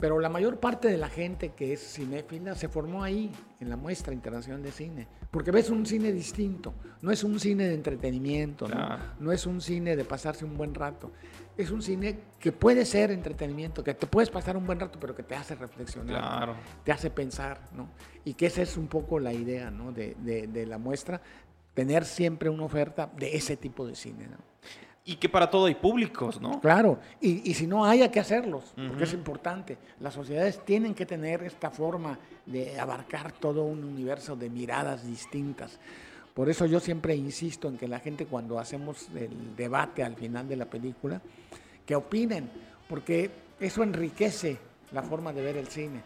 Speaker 2: Pero la mayor parte de la gente que es cinéfila se formó ahí, en la muestra internacional de cine. Porque ves un cine distinto. No es un cine de entretenimiento, ¿no?
Speaker 1: Claro.
Speaker 2: no es un cine de pasarse un buen rato. Es un cine que puede ser entretenimiento, que te puedes pasar un buen rato, pero que te hace reflexionar
Speaker 1: Claro.
Speaker 2: te hace pensar, ¿no? Y que esa es un poco la idea, ¿no? De, de- de la muestra, tener siempre una oferta de ese tipo de cine, ¿no?
Speaker 1: Y que para todo hay públicos, ¿no?
Speaker 2: Claro, y, y si no, haya que hacerlos, porque
Speaker 1: Ujú.
Speaker 2: es importante. Las sociedades tienen que tener esta forma de abarcar todo un universo de miradas distintas. Por eso yo siempre insisto en que la gente cuando hacemos el debate al final de la película, que opinen, porque eso enriquece la forma de ver el cine.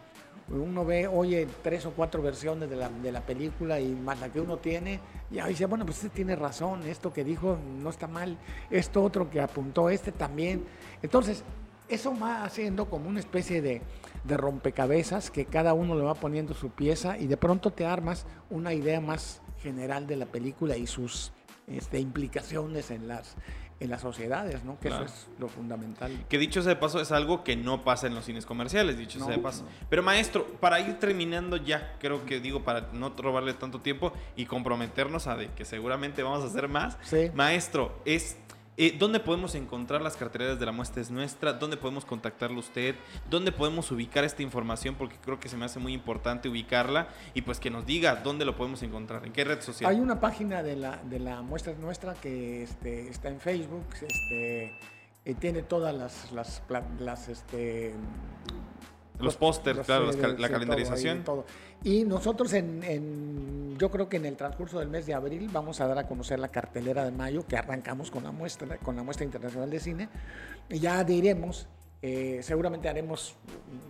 Speaker 2: Uno ve, oye, tres o cuatro versiones de la, de la película y más la que uno tiene, y ahí dice, bueno, pues este tiene razón, esto que dijo no está mal, esto otro que apuntó, este también. Entonces, eso va haciendo como una especie de, de rompecabezas que cada uno le va poniendo su pieza y de pronto te armas una idea más general de la película y sus este, implicaciones en las, en las sociedades, ¿no? Que
Speaker 1: Claro.
Speaker 2: eso es lo fundamental.
Speaker 1: Que dicho sea de paso, es algo que no pasa en los cines comerciales, dicho
Speaker 2: No,
Speaker 1: sea de paso.
Speaker 2: no.
Speaker 1: Pero maestro, para ir terminando ya, creo que digo, para no robarle tanto tiempo y comprometernos a de que seguramente vamos a hacer más.
Speaker 2: Sí.
Speaker 1: Maestro, es... eh, ¿Dónde podemos encontrar las carteleras de la muestra es nuestra? ¿Dónde podemos contactarlo usted? ¿Dónde podemos ubicar esta información? Porque creo que se me hace muy importante ubicarla y pues que nos diga dónde lo podemos encontrar, en qué red social.
Speaker 2: Hay una página de la, de la muestra es nuestra que este, está en Facebook, este, tiene todas las, las, las, este,
Speaker 1: Los pósters, claro, cal-
Speaker 2: sí,
Speaker 1: la
Speaker 2: todo ahí,
Speaker 1: calendarización.
Speaker 2: todo. Y nosotros en, en- yo creo que en el transcurso del mes de abril vamos a dar a conocer la cartelera de mayo que arrancamos con la muestra, con la muestra internacional de cine. Y ya diremos, eh, seguramente haremos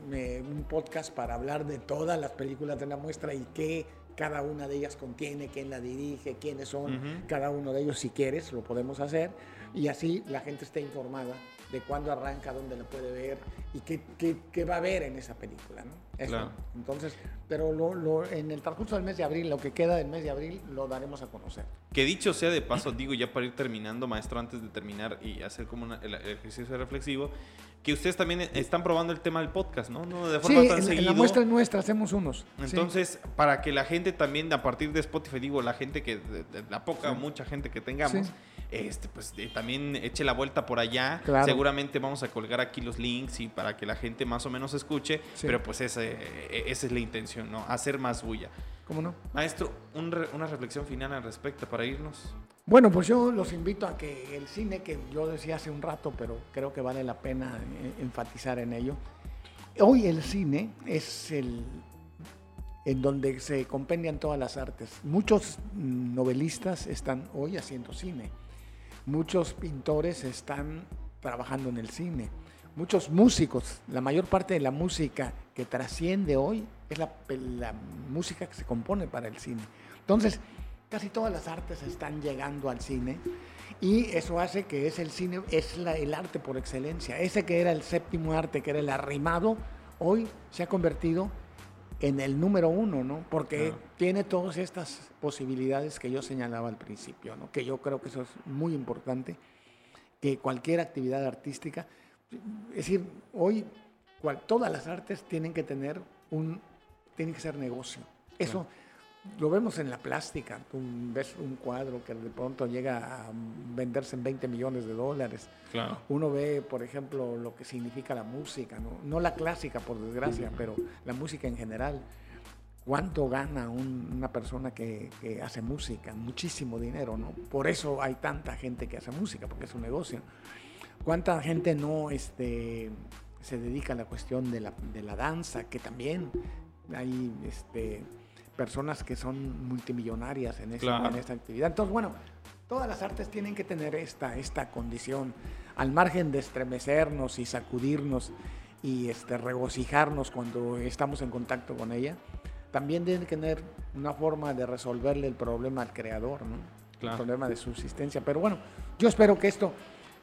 Speaker 2: mm, eh, un podcast para hablar de todas las películas de la muestra y qué, cada una de ellas contiene, quién la dirige, quiénes son, cada uno de ellos si quieres, lo podemos hacer y así la gente esté informada de cuándo arranca, dónde la puede ver y qué, qué, va a ver en esa película. ¿no? Entonces, pero lo, en el transcurso del mes de abril, lo que queda del mes de abril, lo daremos a conocer.
Speaker 1: Que dicho sea de paso, digo ya para ir terminando, maestro, antes de terminar y hacer como el ejercicio reflexivo, que ustedes también están probando el tema del podcast, ¿no? no
Speaker 2: de forma sí, tan en, la muestra nuestra hacemos unos.
Speaker 1: Entonces, para que la gente también, a partir de Spotify, digo, la gente que, la poca o mucha gente que tengamos, este, pues eh, también eche la vuelta por allá. Seguramente vamos a colgar aquí los links y para que la gente más o menos escuche, pero pues ese, e, esa es la intención, ¿no? Hacer más bulla.
Speaker 2: ¿Cómo no?
Speaker 1: Maestro, una reflexión final al respecto para irnos.
Speaker 2: Bueno, pues yo los invito a que el cine, que yo decía hace un rato, pero creo que vale la pena eh, enfatizar en ello. Hoy el cine es el en donde se compendian todas las artes. Muchos novelistas están hoy haciendo cine. Muchos pintores están trabajando en el cine. Muchos músicos, la mayor parte de la música que trasciende hoy es la, música que se compone para el cine. Entonces, casi todas las artes están llegando al cine y eso hace que el cine, es el arte por excelencia. Ese que era el séptimo arte, que era el arrimado, hoy se ha convertido en el número uno, ¿no? Porque tiene todas estas posibilidades que yo señalaba al principio, ¿no? Que yo creo que eso es muy importante, que cualquier actividad artística, es decir, hoy todas las artes tienen que tener un, tienen que ser negocio. Eso lo vemos en la plástica. Tú ves un cuadro que de pronto llega a venderse en 20 millones de dólares. Uno ve, por ejemplo, lo que significa la música, no, la clásica, por desgracia, pero la música en general. ¿Cuánto gana una persona que, hace música? Muchísimo dinero, ¿no? Por eso hay tanta gente que hace música, porque es un negocio. ¿Cuánta gente no este, se dedica a la cuestión de la, de la danza, que también hay... Este, personas que son multimillonarias en, esta actividad. Entonces, bueno, todas las artes tienen que tener esta, esta condición, al margen de estremecernos y sacudirnos y este, regocijarnos cuando estamos en contacto con ella, también tienen que tener una forma de resolverle el problema al creador, ¿no? el problema de subsistencia. Pero bueno, yo espero que esto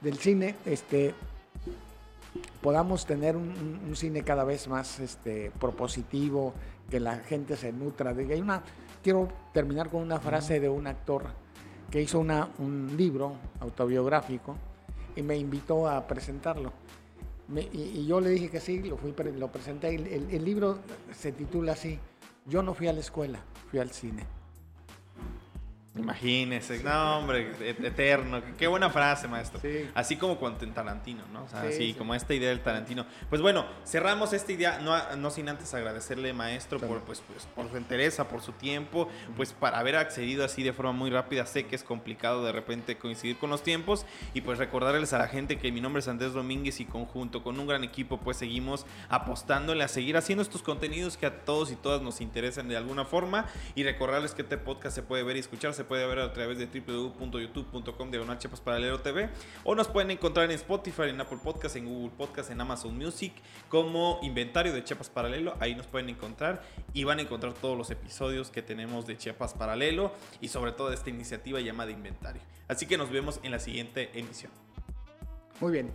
Speaker 2: del cine este, podamos tener un, cine cada vez más este, propositivo, que la gente se nutra de Hay una, quiero terminar con una frase de un actor que hizo una, un libro autobiográfico y me invitó a presentarlo. y, yo le dije que sí, lo, fui, lo presenté. El, el libro se titula así, Yo no fui a la escuela, fui al cine.
Speaker 1: Imagínese, no hombre, eterno. Qué buena frase, maestro. Así como cuando en Tarantino, ¿no? O sea, así como esta idea del Tarantino. Pues bueno, cerramos esta idea, no, no sin antes agradecerle, maestro, por, pues, pues, por su interés, por su tiempo, pues para haber accedido así de forma muy rápida. Sé que es complicado de repente coincidir con los tiempos y pues recordarles a la gente que mi nombre es Andrés Domínguez y conjunto con un gran equipo pues seguimos apostándole a seguir haciendo estos contenidos que a todos y todas nos interesan de alguna forma y recordarles que este podcast se puede ver y escuchar puede ver a través de www.youtube.com de Chepas Paralelo TV o nos pueden encontrar en Spotify, en Apple Podcast, en Google Podcast, en Amazon Music como inventario de Chiapas Paralelo. Ahí nos pueden encontrar y van a encontrar todos los episodios que tenemos de Chiapas Paralelo y sobre todo esta iniciativa llamada Inventario. Así que nos vemos en la siguiente emisión.
Speaker 2: Muy bien.